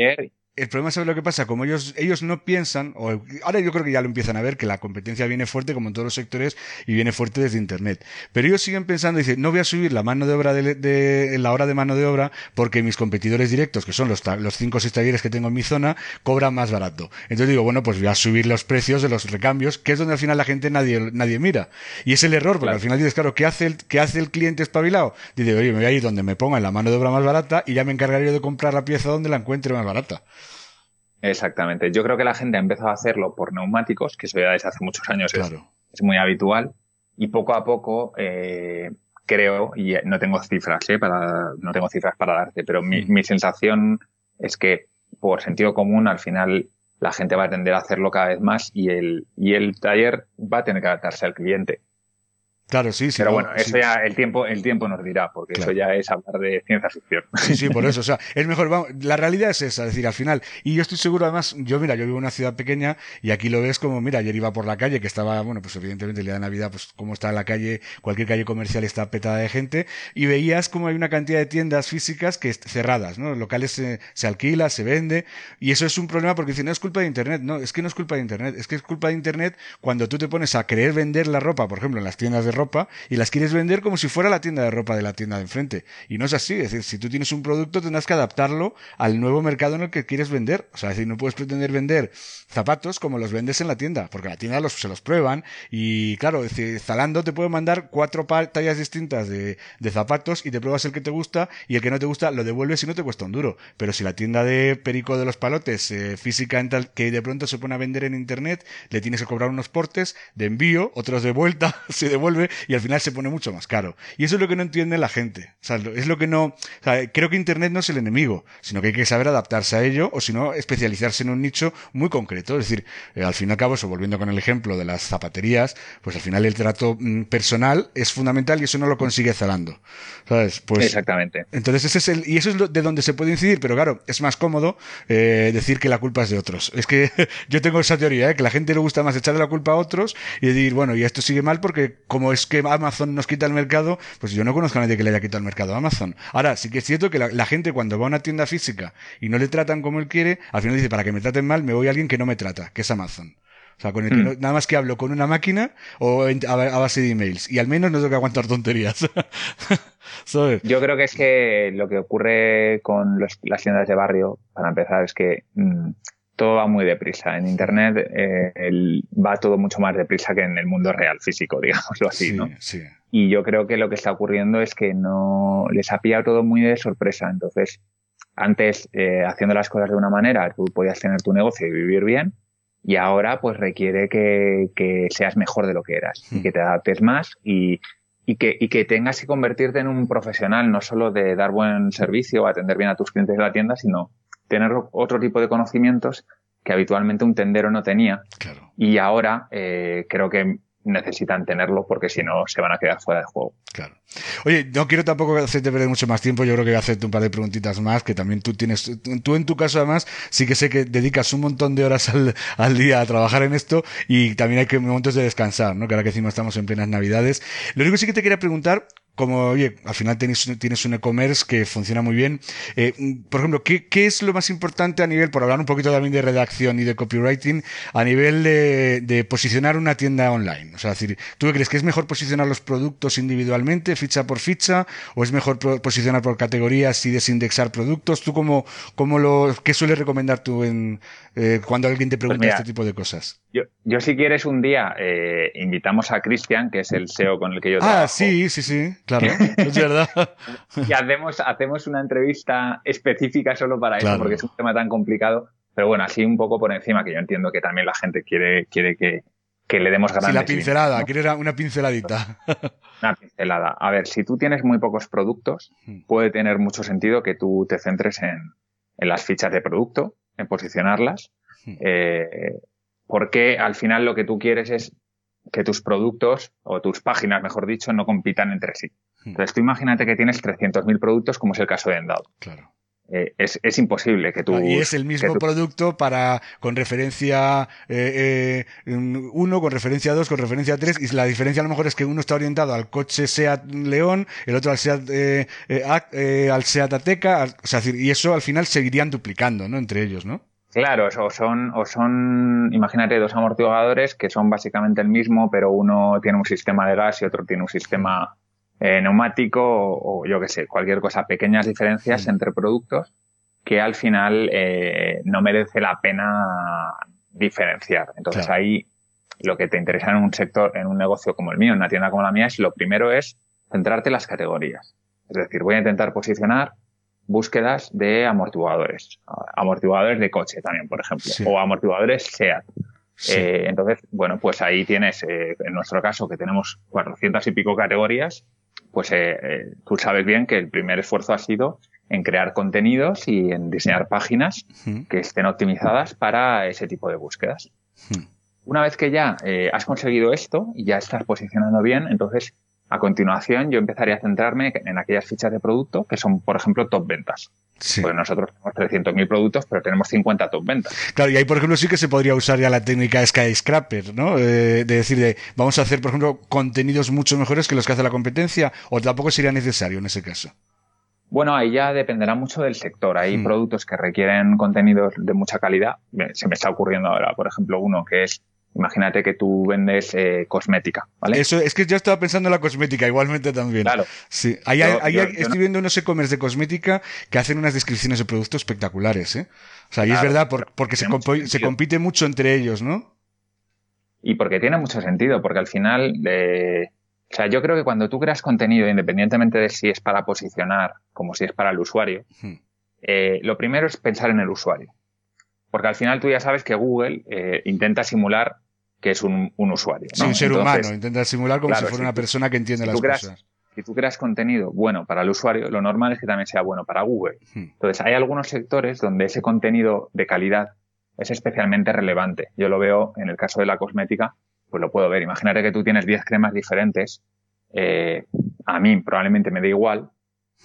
El problema es lo que pasa, como ellos, ellos no piensan, o ahora yo creo que ya lo empiezan a ver, que la competencia viene fuerte como en todos los sectores y viene fuerte desde Internet. Pero ellos siguen pensando, dicen, no voy a subir la mano de obra de, la hora de mano de obra porque mis competidores directos, que son los, los cinco o seis talleres que tengo en mi zona, cobran más barato. Entonces digo, bueno, pues voy a subir los precios de los recambios, que es donde al final la gente nadie, nadie mira. Y es el error, porque al final dices, claro, ¿qué hace el, qué hace el cliente espabilado? Dice, oye, me voy a ir donde me pongan la mano de obra más barata y ya me encargaré yo de comprar la pieza donde la encuentre más barata. Exactamente. Yo creo que la gente ha empezado a hacerlo por neumáticos, que eso ya desde hace muchos años es, muy habitual. Y poco a poco, eh, creo, y no tengo cifras, ¿eh? para, no tengo cifras para darte, pero mi, mi sensación es que por sentido común, al final la gente va a tender a hacerlo cada vez más y el, y el taller va a tener que adaptarse al cliente. Claro, sí, sí. Pero bueno, eso ya el tiempo, el tiempo nos dirá, porque eso ya es hablar de ciencia ficción. Sí, sí, por eso. O sea, es mejor, vamos, la realidad es esa, es decir, al final, y yo estoy seguro, además, yo, mira, yo vivo en una ciudad pequeña y aquí lo ves como, mira, ayer iba por la calle, que estaba, bueno, pues evidentemente el día de Navidad, pues como está la calle, cualquier calle comercial está petada de gente, y veías como hay una cantidad de tiendas físicas que cerradas, ¿no? Los locales se, se alquila, se vende, y eso es un problema porque dicen, no es culpa de Internet, no, es que no es culpa de Internet, es que es culpa de Internet cuando tú te pones a querer vender la ropa, por ejemplo, en las tiendas de ropa, y las quieres vender como si fuera la tienda de ropa de la tienda de enfrente. Y no es así. Es decir, si tú tienes un producto, tendrás que adaptarlo al nuevo mercado en el que quieres vender. O sea, es decir, no puedes pretender vender zapatos como los vendes en la tienda, porque la tienda los, se los prueban. Y claro, es decir, Zalando te puede mandar cuatro tallas distintas de, de zapatos y te pruebas el que te gusta y el que no te gusta lo devuelves y no te cuesta un duro. Pero si la tienda de Perico de los Palotes, eh, física en tal, que de pronto se pone a vender en internet, le tienes que cobrar unos portes de envío, otros de vuelta, se devuelve y al final se pone mucho más caro. Y eso es lo que no entiende la gente. O sea, es lo que no. O sea, creo que Internet no es el enemigo, sino que hay que saber adaptarse a ello o si no, especializarse en un nicho muy concreto. Es decir, eh, al fin y al cabo, eso, volviendo con el ejemplo de las zapaterías, pues al final el trato mm, personal es fundamental y eso no lo consigue Zalando. ¿Sabes? Pues, Exactamente. Entonces, ese es el. Y eso es de donde se puede incidir, pero claro, es más cómodo eh, decir que la culpa es de otros. Es que yo tengo esa teoría, ¿eh? que la gente le gusta más echarle la culpa a otros y decir, bueno, y esto sigue mal porque como es que Amazon nos quita el mercado, pues yo no conozco a nadie que le haya quitado el mercado a Amazon. Ahora, sí que es cierto que la, gente cuando va a una tienda física y no le tratan como él quiere, al final dice, para que me traten mal, me voy a alguien que no me trata, que es Amazon. O sea, con el que mm. nada más que hablo con una máquina o a, base de emails. Y al menos no tengo que aguantar tonterías. Yo creo que es que lo que ocurre con las tiendas de barrio, para empezar, es que mm, todo va muy deprisa. En Internet eh, va todo mucho más deprisa que en el mundo real, físico, digámoslo así, ¿no? Sí. Y yo creo que lo que está ocurriendo es que no les ha pillado todo muy de sorpresa. Entonces, antes, eh, haciendo las cosas de una manera, tú podías tener tu negocio y vivir bien. Y ahora, pues requiere que, que seas mejor de lo que eras y hmm. que te adaptes más y, y que, y que tengas que convertirte en un profesional, no solo de dar buen servicio o atender bien a tus clientes de la tienda, sino tener otro tipo de conocimientos que habitualmente un tendero no tenía. Y ahora eh, creo que necesitan tenerlo porque si no se van a quedar fuera de juego. Claro. Oye, no quiero tampoco hacerte perder mucho más tiempo, yo creo que voy a hacerte un par de preguntitas más, que también tú tienes, tú en tu caso además sí que sé que dedicas un montón de horas al, al día a trabajar en esto y también hay que momentos de descansar, ¿no? Que ahora que encima estamos en plenas navidades. Lo único que sí que te quería preguntar, como, oye, al final tienes, tienes un e-commerce que funciona muy bien. Eh, por ejemplo, ¿qué, ¿qué, es lo más importante a nivel, por hablar un poquito también de redacción y de copywriting, a nivel de, de posicionar una tienda online? O sea, decir, ¿tú crees que es mejor posicionar los productos individualmente, ficha por ficha, o es mejor posicionar por categorías y desindexar productos? ¿Tú cómo, cómo lo, qué sueles recomendar tú en, eh, cuando alguien te pregunta pues este tipo de cosas? Yo, yo si quieres un día, eh, invitamos a Cristian, que es el SEO con el que yo ah, trabajo. Ah, sí, sí, sí. Claro, es verdad. y hacemos, hacemos una entrevista específica solo para eso, porque es un tema tan complicado. Pero bueno, así un poco por encima, que yo entiendo que también la gente quiere, quiere que, que le demos grandes. Sí, la pincelada, quiere una pinceladita. Una pincelada. A ver, si tú tienes muy pocos productos, hmm. puede tener mucho sentido que tú te centres en, en las fichas de producto, en posicionarlas, hmm. eh, porque al final lo que tú quieres es que tus productos o tus páginas, mejor dicho, no compitan entre sí. Hmm. Entonces tú imagínate que tienes 300.000 productos, como es el caso de Endao. Claro. eh, es, es, imposible que tú... Y es el mismo producto para con referencia 1, eh, eh, con referencia 2, con referencia 3, y la diferencia a lo mejor es que uno está orientado al coche SEAT León, el otro al SEAT, eh, al SEAT Ateca, o sea, y eso al final seguirían duplicando, ¿no? Entre ellos, ¿no? Claro, o son, o son, imagínate, dos amortiguadores que son básicamente el mismo, pero uno tiene un sistema de gas y otro tiene un sistema eh, neumático o, yo qué sé, cualquier cosa, pequeñas diferencias entre productos que al final eh, no merece la pena diferenciar. Entonces ahí lo que te interesa en un sector, en un negocio como el mío, en una tienda como la mía, es lo primero es centrarte en las categorías. Es decir, voy a intentar posicionar búsquedas de amortiguadores, amortiguadores de coche también, por ejemplo, o amortiguadores SEAT. Eh, entonces, bueno, pues ahí tienes, en nuestro caso, que tenemos 400 y pico categorías, pues eh, eh, tú sabes bien que el primer esfuerzo ha sido en crear contenidos y en diseñar páginas que estén optimizadas para ese tipo de búsquedas. Una vez que ya eh, has conseguido esto y ya estás posicionando bien, entonces a continuación yo empezaría a centrarme en aquellas fichas de producto que son, por ejemplo, top ventas. Porque nosotros tenemos 300.000 productos, pero tenemos 50 top ventas. Claro, y ahí, por ejemplo, sí que se podría usar ya la técnica Skyscraper, ¿no? Eh, de decir, de, vamos a hacer, por ejemplo, contenidos mucho mejores que los que hace la competencia, o tampoco sería necesario en ese caso. Bueno, ahí ya dependerá mucho del sector. Hay hmm. productos que requieren contenidos de mucha calidad. Se me está ocurriendo ahora, por ejemplo, uno que es Imagínate que tú vendes eh, cosmética, ¿vale? Eso, es que yo estaba pensando en la cosmética, igualmente también. Claro. Sí. Ahí, estoy viendo unos e-commerce de cosmética que hacen unas descripciones de productos espectaculares, ¿eh? O sea, y es verdad, porque se, se, compite mucho entre ellos, ¿no? Y porque tiene mucho sentido, porque al final, eh, o sea, yo creo que cuando tú creas contenido, independientemente de si es para posicionar como si es para el usuario, hmm. eh, lo primero es pensar en el usuario. Porque al final tú ya sabes que Google eh, intenta simular que es un, usuario. ¿no? Sí, un ser humano, intenta simular como si fuera una persona que entiende las cosas. Si tú creas contenido bueno para el usuario, lo normal es que también sea bueno para Google. Hmm. Entonces, hay algunos sectores donde ese contenido de calidad es especialmente relevante. Yo lo veo en el caso de la cosmética, pues lo puedo ver. Imagínate que tú tienes 10 cremas diferentes. Eh, a mí probablemente me da igual,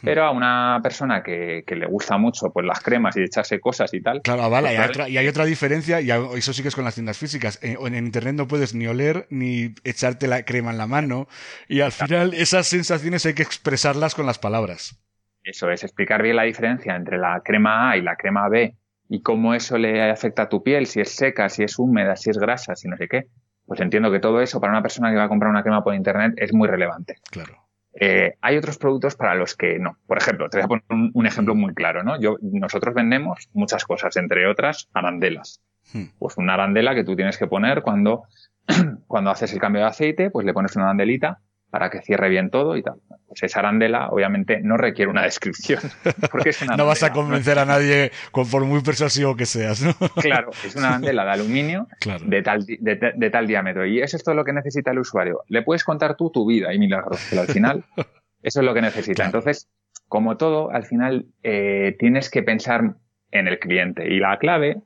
pero a una persona que, le gusta mucho pues las cremas y echarse cosas y tal. Claro, vale, pues, y, hay otra, diferencia, y eso sí que es con las tiendas físicas. En, en, internet no puedes ni oler ni echarte la crema en la mano, y al final esas sensaciones hay que expresarlas con las palabras. Eso es, explicar bien la diferencia entre la crema A y la crema B y cómo eso le afecta a tu piel, si es seca, si es húmeda, si es grasa, si no sé qué. Pues entiendo que todo eso para una persona que va a comprar una crema por internet es muy relevante. Claro. Eh, hay otros productos para los que no. Por ejemplo, te voy a poner un, ejemplo muy claro, ¿no? Yo, nosotros vendemos muchas cosas, entre otras arandelas. Hmm. Pues una arandela que tú tienes que poner cuando, cuando haces el cambio de aceite, pues le pones una arandelita para que cierre bien todo y tal. Pues esa arandela obviamente no requiere una descripción. Porque es una no vas a convencer a nadie con por muy persuasivo que seas, ¿no? Claro, es una arandela de aluminio de, tal, de, tal diámetro. Y eso es todo lo que necesita el usuario. Le puedes contar tú tu vida y milagros, pero al final eso es lo que necesita. Entonces, como todo, al final eh, tienes que pensar en el cliente. Y la clave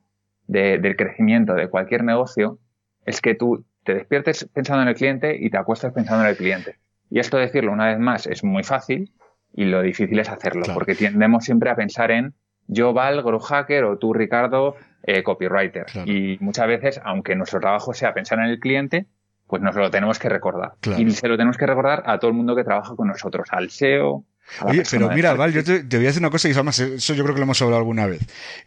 del crecimiento de cualquier negocio es que tú te despiertes pensando en el cliente y te acuestas pensando en el cliente. Y esto decirlo una vez más es muy fácil y lo difícil es hacerlo, porque tendemos siempre a pensar en yo Val, grow hacker o tú Ricardo, eh, copywriter. Y muchas veces, aunque nuestro trabajo sea pensar en el cliente, pues nos lo tenemos que recordar. Y se lo tenemos que recordar a todo el mundo que trabaja con nosotros, al SEO, Oye, pero mira, Val, yo te, voy a decir una cosa y además eso yo creo que lo hemos hablado alguna vez.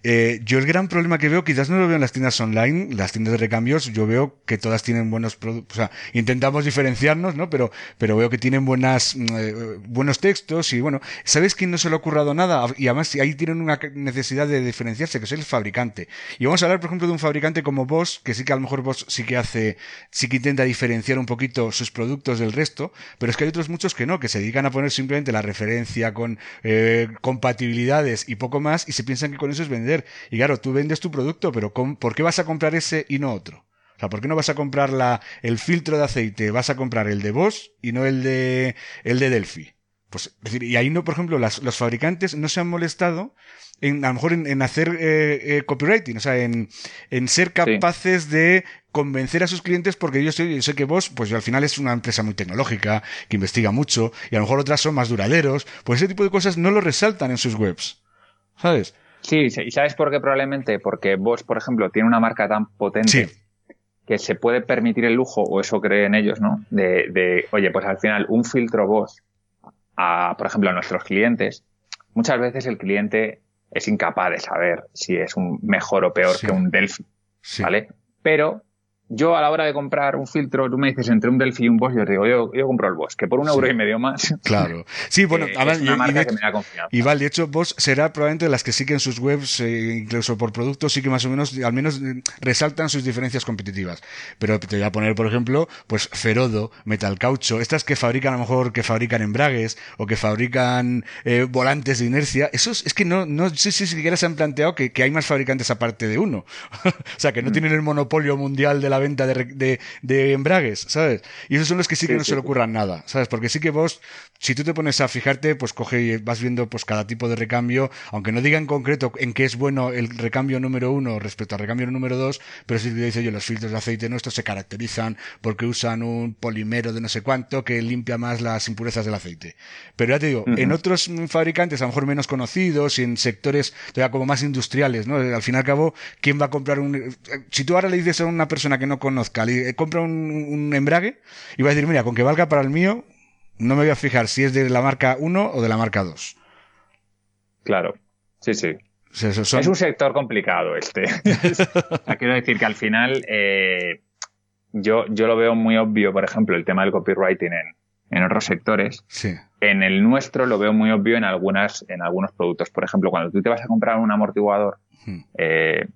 Eh, yo el gran problema que veo, quizás no lo veo en las tiendas online, las tiendas de recambios, yo veo que todas tienen buenos productos, o sea, intentamos diferenciarnos, ¿no? Pero, pero veo que tienen buenas, mm, eh, buenos textos y bueno, ¿sabes quién no se le ha ocurrido nada? Y además ahí tienen una necesidad de diferenciarse, que es el fabricante. Y vamos a hablar, por ejemplo, de un fabricante como Bosch, que sí que a lo mejor Bosch sí que hace, sí que intenta diferenciar un poquito sus productos del resto, pero es que hay otros muchos que no, que se dedican a poner simplemente la referencia con eh, compatibilidades y poco más, y se piensan que con eso es vender. Y claro, tú vendes tu producto, pero ¿por qué vas a comprar ese y no otro? O sea, ¿por qué no vas a comprar la, el filtro de aceite? Vas a comprar el de Bosch y no el de, el de Delphi. Pues, decir, y ahí no, por ejemplo, los fabricantes no se han molestado en, a lo mejor en, hacer eh, eh, copywriting, o sea, en, en ser capaces de convencer a sus clientes porque yo sé, sé que vos, pues al final es una empresa muy tecnológica, que investiga mucho, y a lo mejor otras son más duraderos, pues ese tipo de cosas no lo resaltan en sus webs. ¿sabes? Sí, ¿y sabes por qué probablemente? Porque vos, por ejemplo, tiene una marca tan potente que se puede permitir el lujo, o eso creen ellos, ¿no? De, de oye, pues al final un filtro vos, a, por ejemplo, a nuestros clientes, muchas veces el cliente es incapaz de saber si es un mejor o peor que un Delphi, ¿vale? Pero yo a la hora de comprar un filtro, tú me dices entre un Delphi y un Bosch, yo te digo, yo, yo compro el Bosch, que por un euro y medio más. Claro. Sí, bueno, eh, es una marca que me da confianza. Y vale, de hecho, Bosch será probablemente de las que sí que en sus webs, eh, incluso por productos, sí que más o menos, al menos eh, resaltan sus diferencias competitivas. Pero te voy a poner, por ejemplo, pues Ferodo, Metal Caucho, estas que fabrican a lo mejor, que fabrican embragues o que fabrican volantes de inercia, esos es que no, no sé si siquiera se han planteado que, que hay más fabricantes aparte de uno. o sea, que no mm. tienen el monopolio mundial de la venta de, de, embragues, ¿sabes? Y esos son los que sí que no se le ocurran nada, ¿sabes? Porque sí que vos, si tú te pones a fijarte, pues coge y vas viendo pues cada tipo de recambio, aunque no diga en concreto en qué es bueno el recambio número uno respecto al recambio número dos, pero sí que dice yo, los filtros de aceite nuestros se caracterizan porque usan un polimero de no sé cuánto que limpia más las impurezas del aceite. Pero ya te digo, en otros fabricantes, a lo mejor menos conocidos y en sectores todavía como más industriales, ¿no? Al fin y al cabo, ¿quién va a comprar un... Si tú ahora le dices a una persona que no conoce compra un, embrague y va a decir, mira, con que valga para el mío, no me voy a fijar si es de la marca 1 o de la marca 2. Claro, sí, sí. Es un sector complicado este. quiero decir que al final eh, yo, yo lo veo muy obvio, por ejemplo, el tema del copywriting en, en otros sectores. Sí. En el nuestro lo veo muy obvio en algunas, en algunos productos. Por ejemplo, cuando tú te vas a comprar un amortiguador, hmm. eh,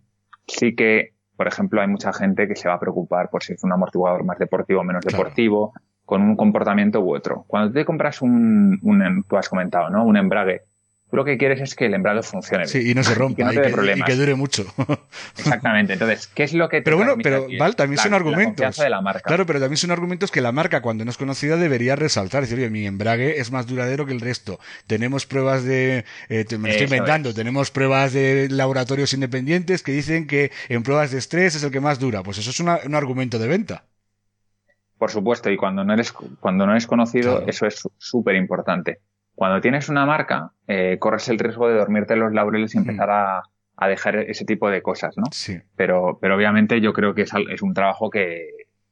sí que por ejemplo, hay mucha gente que se va a preocupar por si es un amortiguador más deportivo o menos deportivo, con un comportamiento u otro. Cuando te compras un, un, tú has comentado, ¿no? Un embrague Tú lo que quieres es que el embrague funcione bien. Sí, y no se rompa, y, que, dure mucho. Exactamente. Entonces, ¿qué es lo que te Pero bueno, pero Val, también son argumentos. de la marca. Claro, pero también son argumentos que la marca, cuando no es conocida, debería resaltar. Es decir, oye, mi embrague es más duradero que el resto. Tenemos pruebas de. Eh, me estoy inventando. Tenemos pruebas de laboratorios independientes que dicen que en pruebas de estrés es el que más dura. Pues eso es un argumento de venta. Por supuesto, y cuando no eres, cuando no eres conocido, eso es súper importante. Cuando tienes una marca, eh, corres el riesgo de dormirte en los laureles y mm. empezar a, a, dejar ese tipo de cosas, ¿no? Sí. Pero, pero obviamente yo creo que es, es un trabajo que,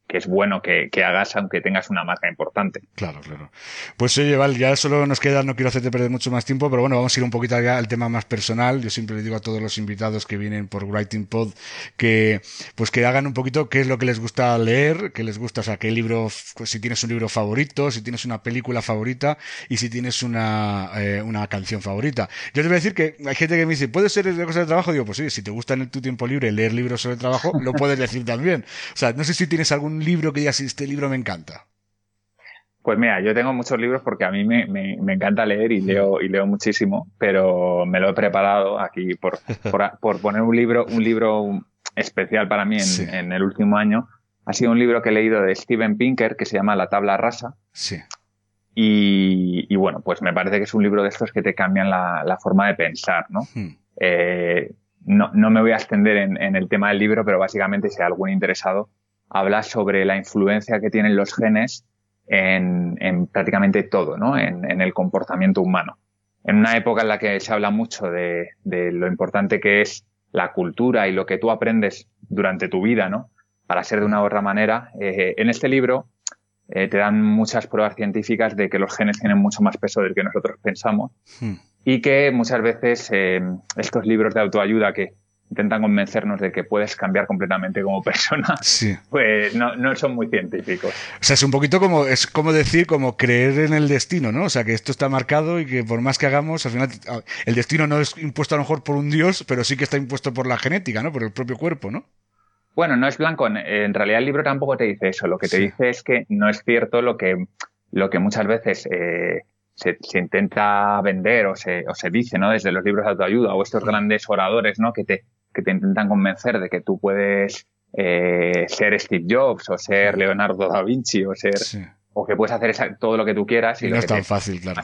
que es bueno que, hagas aunque tengas una marca importante. Claro, claro. Pues oye, Val, ya solo nos queda, no quiero hacerte perder mucho más tiempo, pero bueno, vamos a ir un poquito al tema más personal. Yo siempre le digo a todos los invitados que vienen por Writing Pod que pues que hagan un poquito qué es lo que les gusta leer, qué les gusta, o sea, qué libro, si tienes un libro favorito, si tienes una película favorita y si tienes una, eh, una canción favorita. Yo te voy a decir que hay gente que me dice, ¿puede ser de cosas de trabajo? Digo, pues sí, si te gusta en tu tiempo libre leer libros sobre trabajo, lo puedes decir también. O sea, no sé si tienes algún libro que digas, este libro me encanta? Pues mira, yo tengo muchos libros porque a mí me, me, encanta leer y leo, y leo muchísimo, pero me lo he preparado aquí por, por, poner un libro, un libro especial para mí en, en, el último año. Ha sido un libro que he leído de Steven Pinker que se llama La tabla rasa. Sí. Y, y, bueno, pues me parece que es un libro de estos que te cambian la, la forma de pensar, ¿no? Hmm. Eh, no, no, me voy a extender en, en, el tema del libro, pero básicamente si hay algún interesado, habla sobre la influencia que tienen los genes en, en prácticamente todo, ¿no? En, en, el comportamiento humano. En una época en la que se habla mucho de, de, lo importante que es la cultura y lo que tú aprendes durante tu vida, ¿no? Para ser de una u otra manera, eh, en este libro eh, te dan muchas pruebas científicas de que los genes tienen mucho más peso del que nosotros pensamos hmm. y que muchas veces eh, estos libros de autoayuda que intentan convencernos de que puedes cambiar completamente como persona, pues no, no, son muy científicos. O sea, es un poquito como, es como decir, como creer en el destino, ¿no? O sea, que esto está marcado y que por más que hagamos, al final, el destino no es impuesto a lo mejor por un dios, pero sí que está impuesto por la genética, ¿no? Por el propio cuerpo, ¿no? Bueno, no es blanco. En realidad el libro tampoco te dice eso. Lo que te dice es que no es cierto lo que, lo que muchas veces eh, se, se, intenta vender o se, o se dice, ¿no? Desde los libros de autoayuda o estos grandes oradores, ¿no? Que te, que te intentan convencer de que tú puedes eh, ser Steve Jobs o ser Leonardo da Vinci o ser o que puedes hacer todo lo que tú quieras y, no es tan fácil claro.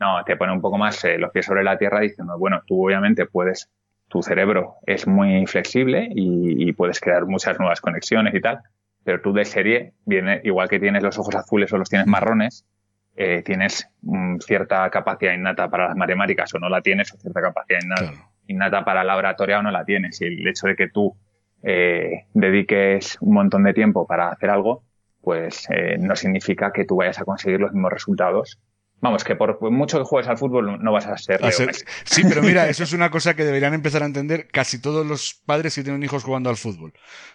No te pone un poco más eh, los pies sobre la tierra diciendo bueno tú obviamente puedes tu cerebro es muy flexible y, puedes crear muchas nuevas conexiones y tal pero tú de serie viene igual que tienes los ojos azules o los tienes marrones eh, tienes mm, cierta capacidad innata para las matemáticas o no la tienes, o cierta capacidad innata, Claro. Innata para la oratoria o no la tienes. Y el hecho de que tú eh, dediques un montón de tiempo para hacer algo, pues eh, no significa que tú vayas a conseguir los mismos resultados. Vamos, que por mucho que juegues al fútbol no vas a ser A ser-. Sí, pero mira, eso es una cosa que deberían empezar a entender casi todos los padres que tienen hijos jugando al fútbol.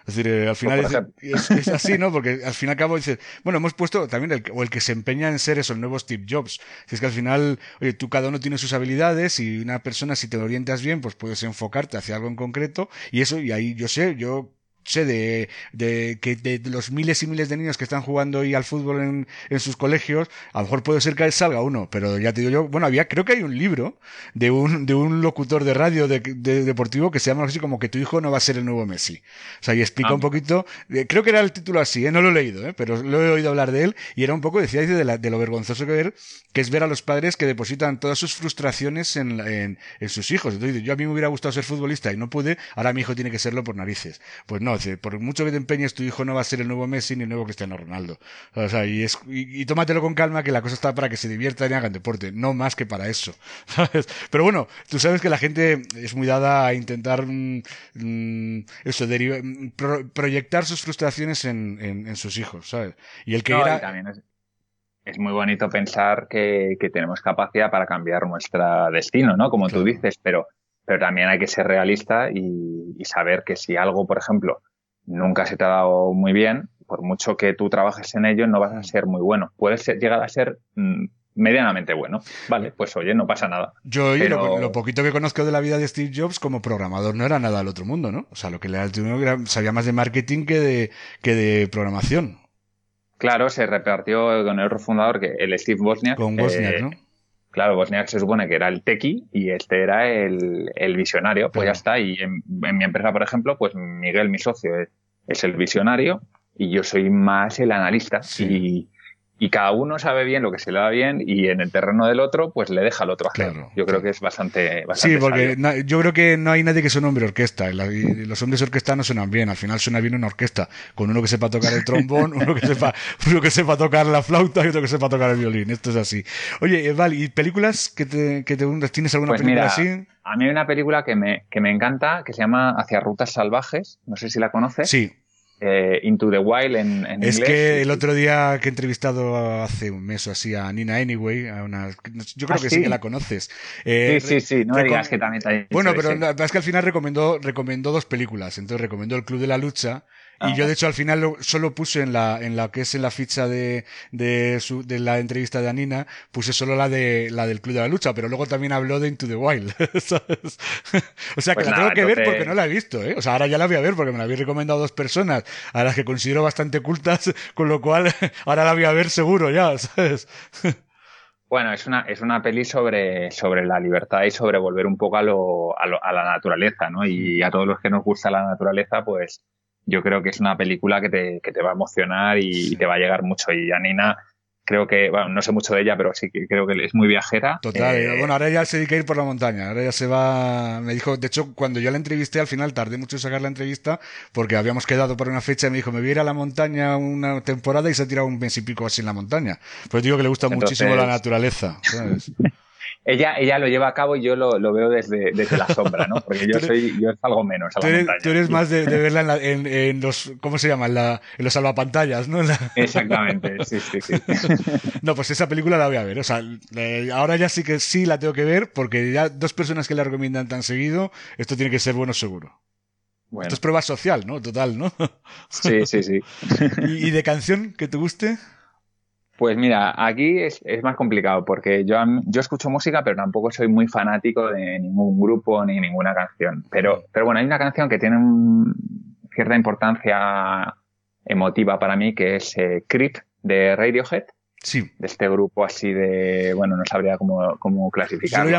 Es decir, eh, al final Pues, por es, es- es así, ¿no? Porque al fin y al cabo dices, bueno, hemos puesto también el, o el que se empeña en ser eso, el nuevo Steve Jobs. Si es que al final, oye, tú cada uno tiene sus habilidades y una persona, si te orientas bien, pues puedes enfocarte hacia algo en concreto y eso, y ahí yo sé, yo sé de, de que de los miles y miles de niños que están jugando hoy al fútbol en, en sus colegios, a lo mejor puede ser que salga uno, pero ya te digo yo, bueno, había, creo que hay un libro de un, de un locutor de radio de, de- deportivo que se llama así como que tu hijo no va a ser el nuevo Messi. O sea, y explica Ah. un poquito, eh, creo que era el título así, ¿eh? no lo he leído, ¿eh? pero lo he oído hablar de él, y era un poco, decía, de, la- de lo vergonzoso que ver, que es ver a los padres que depositan todas sus frustraciones en, en, en sus hijos. Entonces, yo a mí me hubiera gustado ser futbolista y no pude, ahora mi hijo tiene que serlo por narices. Pues no, dice, por mucho que te empeñes, tu hijo no va a ser el nuevo Messi ni el nuevo Cristiano Ronaldo. O sea, y, es, y, y tómatelo con calma, que la cosa está para que se diviertan y hagan deporte, no más que para eso. ¿sabes? Pero bueno, tú sabes que la gente es muy dada a intentar mm, mm, eso, deriva- mm, pro- proyectar sus frustraciones en, en, en sus hijos, ¿sabes? Y el que No, era... también es, es muy bonito pensar que, que tenemos capacidad para cambiar nuestro destino, ¿no? Como Claro. tú dices, pero, pero también hay que ser realista y, y saber que si algo, por ejemplo, nunca se te ha dado muy bien, por mucho que tú trabajes en ello, no vas a ser muy bueno. Puedes ser- llegar a ser mm, medianamente bueno. Vale, pues oye, no pasa nada. Yo oye, lo, Pero- lo poquito que conozco de la vida de Steve Jobs como programador no era nada del otro mundo, ¿no? O sea, lo que le era sabía más de marketing que de, que de programación. Claro, se repartió con el otro fundador, que el Steve Wozniak. Con eh, Wozniak, ¿no? Claro, Wozniak se supone que era el tequi y este era el, el visionario. Pues ya está. Y en, en mi empresa, por ejemplo, pues Miguel, mi socio, es, es el visionario y yo soy más el analista. Sí. Y, y cada uno sabe bien lo que se le da bien y en el terreno del otro, pues le deja al otro hacer. Claro, yo creo claro. que es bastante, bastante Sí, porque yo creo que no hay nadie que un hombre orquesta. Y la- y los hombres orquesta no suenan bien. Al final suena bien una orquesta. Con uno que sepa tocar el trombón, uno que sepa, uno que sepa tocar la flauta y otro que sepa tocar el violín. Esto es así. Oye, eh, Val, ¿y películas que te, que te tienes alguna Pues película mira, así? A mí hay una película que me, que me encanta que se llama Hacia Rutas Salvajes. No sé si la conoces. Sí. Eh, Into the Wild en, en Es inglés. que el otro día que he entrevistado hace un mes o así a Nina Anyway, a una, yo creo Ah, que sí. sí. que la conoces. Eh, Sí, sí, sí. No me digas que también te ha dicho Bueno, pero la es que al final recomendó, recomendó dos películas. Entonces recomendó El Club de la Lucha. Y Ajá. yo, de hecho, al final lo- solo puse en la, en la que es en la ficha de, de, su, de la entrevista de Anina, puse solo la de, la del Club de la Lucha, pero luego también habló de Into the Wild. ¿sabes? o sea, que Pues la nada, tengo que ver porque no la he visto, ¿eh? O sea, ahora ya la voy a ver porque me la habéis recomendado dos personas a las que considero bastante cultas, con lo cual ahora la voy a ver seguro ya, ¿sabes? Bueno, es una, es una peli sobre, sobre la libertad y sobre volver un poco a, lo, a, lo- a la naturaleza, ¿no? Y a todos los que nos gusta la naturaleza, pues yo creo que es una película que te, que te va a emocionar y, te va a llegar mucho. Y a Nina, creo que, bueno, no sé mucho de ella, pero sí que creo que es muy viajera. Total, Eh, bueno, ahora ya se dedica a ir por la montaña, ahora ya se va, me dijo, de hecho, cuando yo la entrevisté, al final tardé mucho en sacar la entrevista, porque habíamos quedado por una fecha y me dijo, me voy a ir a la montaña una temporada y se ha tirado un mes y pico así en la montaña. Pues digo que le gusta Entonces- muchísimo la naturaleza, ¿sabes? ella, ella lo lleva a cabo y yo lo, lo veo desde, desde la sombra, ¿no? Porque yo soy, yo salgo menos a Tú la eres, montaña. tú eres más de, de verla en, la- en- en los, ¿cómo se llama? En, la, en los salvapantallas, ¿no? La- Exactamente, sí, sí, sí. No, pues esa película la voy a ver. O sea, eh, ahora ya sí que sí la tengo que ver, porque ya dos personas que la recomiendan tan seguido, esto tiene que ser bueno seguro. Bueno, Esto es prueba social, ¿no? Total, ¿no? sí, sí, sí. ¿Y, y de canción que te guste? Pues mira, aquí es, es más complicado porque yo, yo escucho música, pero tampoco soy muy fanático de ningún grupo ni ninguna canción. Pero, pero bueno, hay una canción que tiene un- cierta importancia emotiva para mí, que es eh, Creep de Radiohead, Sí. de este grupo así de, bueno, no sabría cómo, cómo Yo clasificarlo.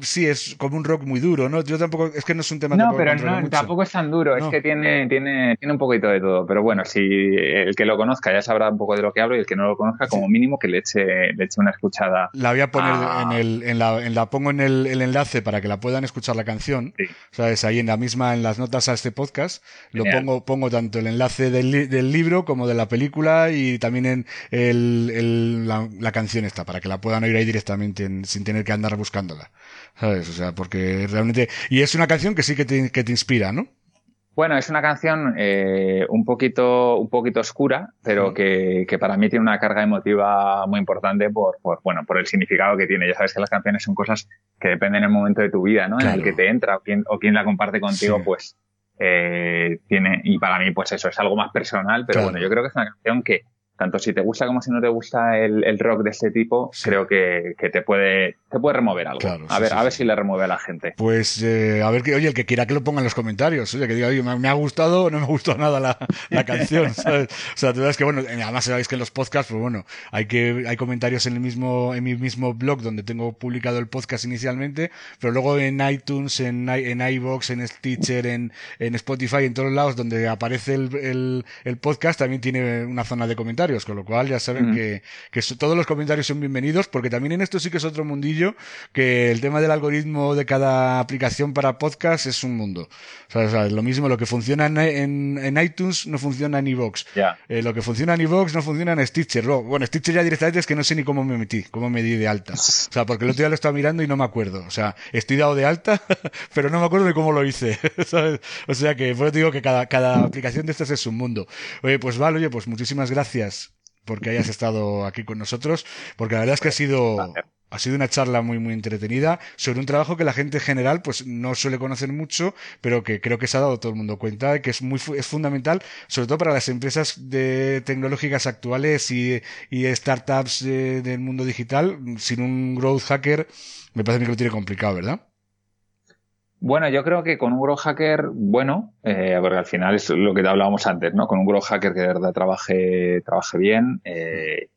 sí, es como un rock muy duro, ¿no? Yo tampoco, es que no es un tema No, pero no, mucho. tampoco es tan duro, No. es que tiene, tiene, tiene un poquito de todo. Pero bueno, si el que lo conozca ya sabrá un poco de lo que hablo y el que no lo conozca, como mínimo que le eche, le eche una escuchada. La voy a poner Ah. en el, en la, en la pongo en el, el enlace para que la puedan escuchar la canción. Sí. ¿Sabes? Ahí en la misma, en las notas a este podcast, lo pongo, pongo tanto el enlace del, del libro como de la película y también en el, el la, canción esta, para que la puedan oír ahí directamente sin tener que andar buscándola. ¿Sabes? O sea, porque realmente... Y es una canción que sí que te, que te inspira, ¿no? Bueno, es una canción eh, un poquito un poquito oscura, pero que, que, para mí tiene una carga emotiva muy importante por, por, bueno por el significado que tiene. Ya sabes que las canciones son cosas que dependen del momento de tu vida, ¿no? En el que te entra o quién, o la comparte contigo, pues eh, tiene y para mí pues eso es algo más personal, pero bueno, yo creo que es una canción que tanto si te gusta como si no te gusta el, rock de este tipo, creo que, te puede te puede remover algo. a ver, a ver si le remueve a la gente. Pues eh, a ver que, oye, el que quiera que lo ponga en los comentarios, oye, que diga, oye, me, ha gustado o no me gustó nada la, la canción, O sea, tú sabes que bueno, además sabéis que en los podcasts, pues bueno, hay que hay comentarios en el mismo en mi mismo blog donde tengo publicado el podcast inicialmente, pero luego en iTunes, en en iVoox, en Stitcher, en, en Spotify, en todos lados donde aparece el, el podcast también tiene una zona de comentarios con lo cual ya saben que, todos los comentarios son bienvenidos, porque también en esto sí que es otro mundillo, que el tema del algoritmo de cada aplicación para podcast es un mundo. O sea, lo mismo, lo que funciona en, en, iTunes no funciona en iVoox. Eh, lo que funciona en iVoox no funciona en Stitcher. Bueno, Stitcher ya directamente es que no sé ni cómo me metí, cómo me di de alta. O sea, porque el otro día lo estaba mirando y no me acuerdo. O sea, estoy dado de alta, pero no me acuerdo de cómo lo hice. O sea que, por eso digo que cada, cada aplicación de estas es un mundo. Oye, pues vale, oye, pues muchísimas gracias porque hayas estado aquí con nosotros, porque la verdad es que ha sido, ha sido una charla muy, muy entretenida sobre un trabajo que la gente en general pues no suele conocer mucho, pero que creo que se ha dado todo el mundo cuenta, que es muy, es fundamental, sobre todo para las empresas de tecnológicas actuales y, y startups del mundo digital. Sin un growth hacker, me parece que lo tiene complicado, ¿verdad? Bueno, yo creo que con un grow hacker bueno, eh, porque al final es lo que te hablábamos antes, ¿no? Con un grow hacker que de verdad trabaje, trabaje bien, eh,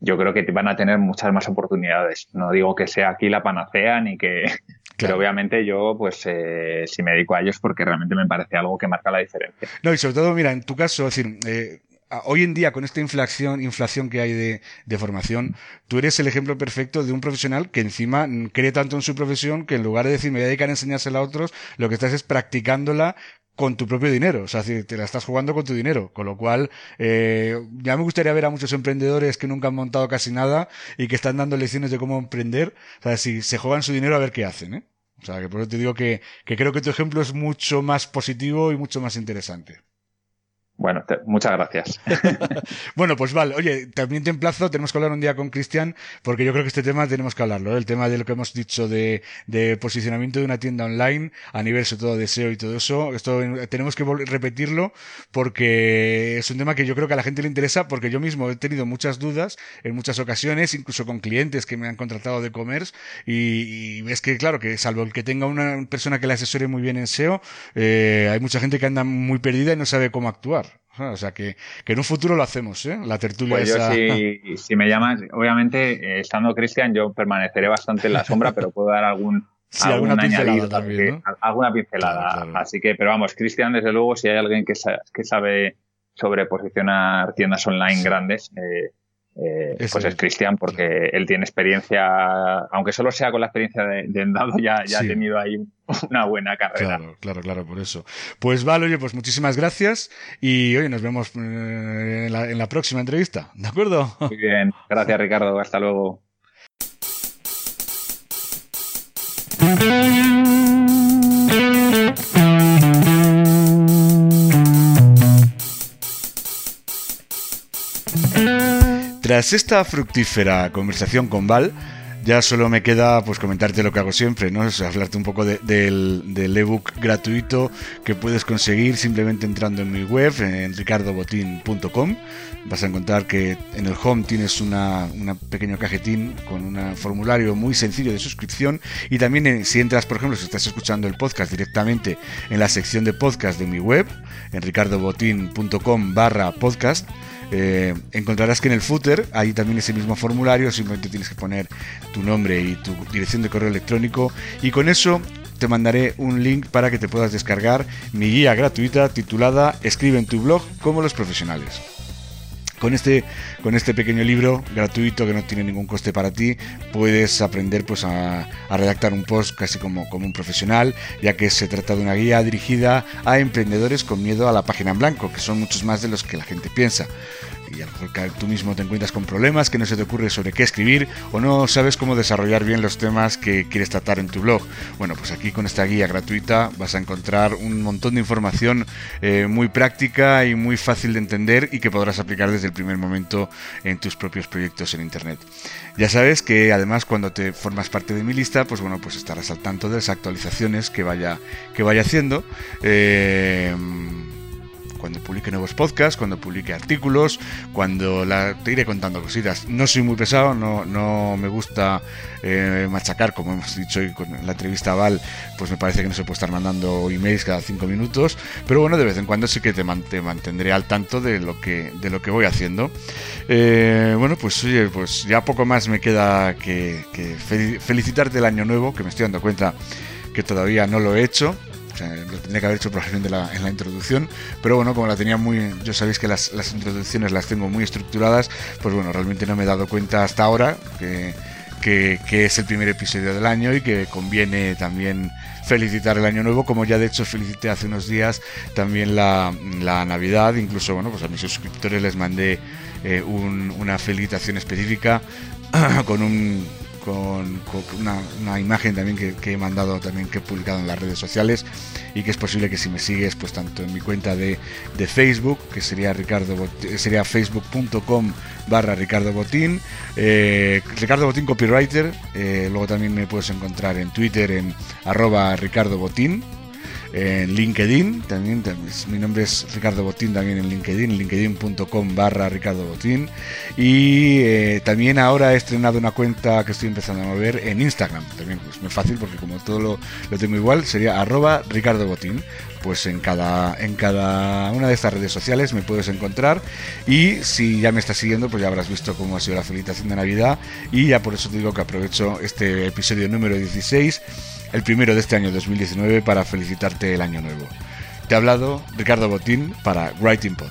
yo creo que van a tener muchas más oportunidades. No digo que sea aquí la panacea ni que, pero obviamente yo, pues, eh, si me dedico a ellos porque realmente me parece algo que marca la diferencia. No, y sobre todo, mira, en tu caso, es decir, eh, hoy en día con esta inflación, inflación que hay de, de, formación, tú eres el ejemplo perfecto de un profesional que encima cree tanto en su profesión que en lugar de decir me voy a dedicar a enseñársela a otros, lo que estás es practicándola con tu propio dinero, o sea, te la estás jugando con tu dinero, con lo cual eh, ya me gustaría ver a muchos emprendedores que nunca han montado casi nada y que están dando lecciones de cómo emprender, o sea, si se juegan su dinero a ver qué hacen, ¿eh? O sea, que por eso te digo que, que creo que tu ejemplo es mucho más positivo y mucho más interesante. Bueno, muchas gracias. bueno, pues vale. Oye, también te emplazo, tenemos que hablar un día con Cristian, porque yo creo que este tema tenemos que hablarlo, ¿eh? el tema de lo que hemos dicho de, de, posicionamiento de una tienda online a nivel sobre todo de SEO y todo eso. Esto tenemos que repetirlo porque es un tema que yo creo que a la gente le interesa, porque yo mismo he tenido muchas dudas en muchas ocasiones, incluso con clientes que me han contratado de commerce, y, ves que, claro, que salvo el que tenga una persona que le asesore muy bien en SEO, eh, hay mucha gente que anda muy perdida y no sabe cómo actuar. O sea, que, en un futuro lo hacemos, ¿eh? La tertulia pues esa... si, me llamas, obviamente, eh, estando Cristian, yo permaneceré bastante en la sombra, pero puedo dar algún, alguna pincelada también, Alguna pincelada. Así que, pero vamos, Cristian, desde luego, si hay alguien que, que sabe sobre posicionar tiendas online grandes, eh, eh, pues es Cristian, porque él tiene experiencia, aunque solo sea con la experiencia de, de Endado, ya, ya ha tenido ahí una buena carrera. Claro, claro, claro, por eso. Pues vale, oye, pues muchísimas gracias y hoy nos vemos eh, en la, en la próxima entrevista, ¿de acuerdo? Muy bien, gracias Ricardo, hasta luego. Tras esta fructífera conversación con Val, ya solo me queda pues comentarte lo que hago siempre, ¿no? Es hablarte un poco del, ebook gratuito que puedes conseguir simplemente entrando en mi web, en ricardobotin.com. Vas a encontrar que en el home tienes una, una pequeño cajetín con un formulario muy sencillo de suscripción y también eh, si entras, por ejemplo, si estás escuchando el podcast directamente en la sección de podcast de mi web, en ricardobotin.com barra podcast, eh, encontrarás que en el footer hay también ese mismo formulario, simplemente tienes que poner tu nombre y tu dirección de correo electrónico y con eso te mandaré un link para que te puedas descargar mi guía gratuita titulada Escribe en tu blog como los profesionales. Con este, con este pequeño libro gratuito que no tiene ningún coste para ti, puedes aprender pues, a, redactar un post casi como, como un profesional, ya que se trata de una guía dirigida a emprendedores con miedo a la página en blanco, que son muchos más de los que la gente piensa. Y a lo mejor tú mismo te encuentras con problemas que no se te ocurre sobre qué escribir o no sabes cómo desarrollar bien los temas que quieres tratar en tu blog. Bueno, pues aquí con esta guía gratuita vas a encontrar un montón de información eh, muy práctica y muy fácil de entender y que podrás aplicar desde el primer momento en tus propios proyectos en Internet. Ya sabes que además cuando te formas parte de mi lista, pues bueno, pues estarás al tanto de las actualizaciones que vaya, que vaya haciendo. Eh, cuando publique nuevos podcasts, cuando publique artículos, cuando te iré contando cositas. No soy muy pesado, no, me gusta eh, machacar, como hemos dicho hoy con la entrevista Val, pues me parece que no se puede estar mandando emails cada cinco minutos, pero bueno, de vez en cuando sí que te, mantendré al tanto de lo que, de lo que voy haciendo. Eh, bueno, pues oye, pues ya poco más me queda que, que felicitarte el año nuevo, que me estoy dando cuenta que todavía no lo he hecho lo tendría que haber hecho probablemente en la introducción, pero bueno, como la tenía muy, yo sabéis que las, introducciones las tengo muy estructuradas, pues bueno, realmente no me he dado cuenta hasta ahora que, que, es el primer episodio del año y que conviene también felicitar el año nuevo, como ya de hecho felicité hace unos días también la, la Navidad, incluso bueno, pues a mis suscriptores les mandé eh, una felicitación específica con un con, una, imagen también que, he mandado, también que he publicado en las redes sociales y que es posible que si me sigues, pues tanto en mi cuenta de, Facebook, que sería Ricardo sería facebook.com barra Ricardo Botín, eh, Ricardo Botín Copywriter, eh, luego también me puedes encontrar en Twitter en arroba Ricardo Botín, en LinkedIn, también, mi nombre es Ricardo Botín también en LinkedIn, linkedin.com barra Ricardo Botín. Y eh, también ahora he estrenado una cuenta que estoy empezando a mover en Instagram, también pues muy fácil porque como todo lo, lo tengo igual, sería arroba Ricardo Botín. Pues en cada, en cada una de estas redes sociales me puedes encontrar y si ya me estás siguiendo pues ya habrás visto cómo ha sido la felicitación de Navidad y ya por eso te digo que aprovecho este episodio número 16 el primero de este año 2019 para felicitarte el año nuevo. Te ha hablado Ricardo Botín para Writing Pod.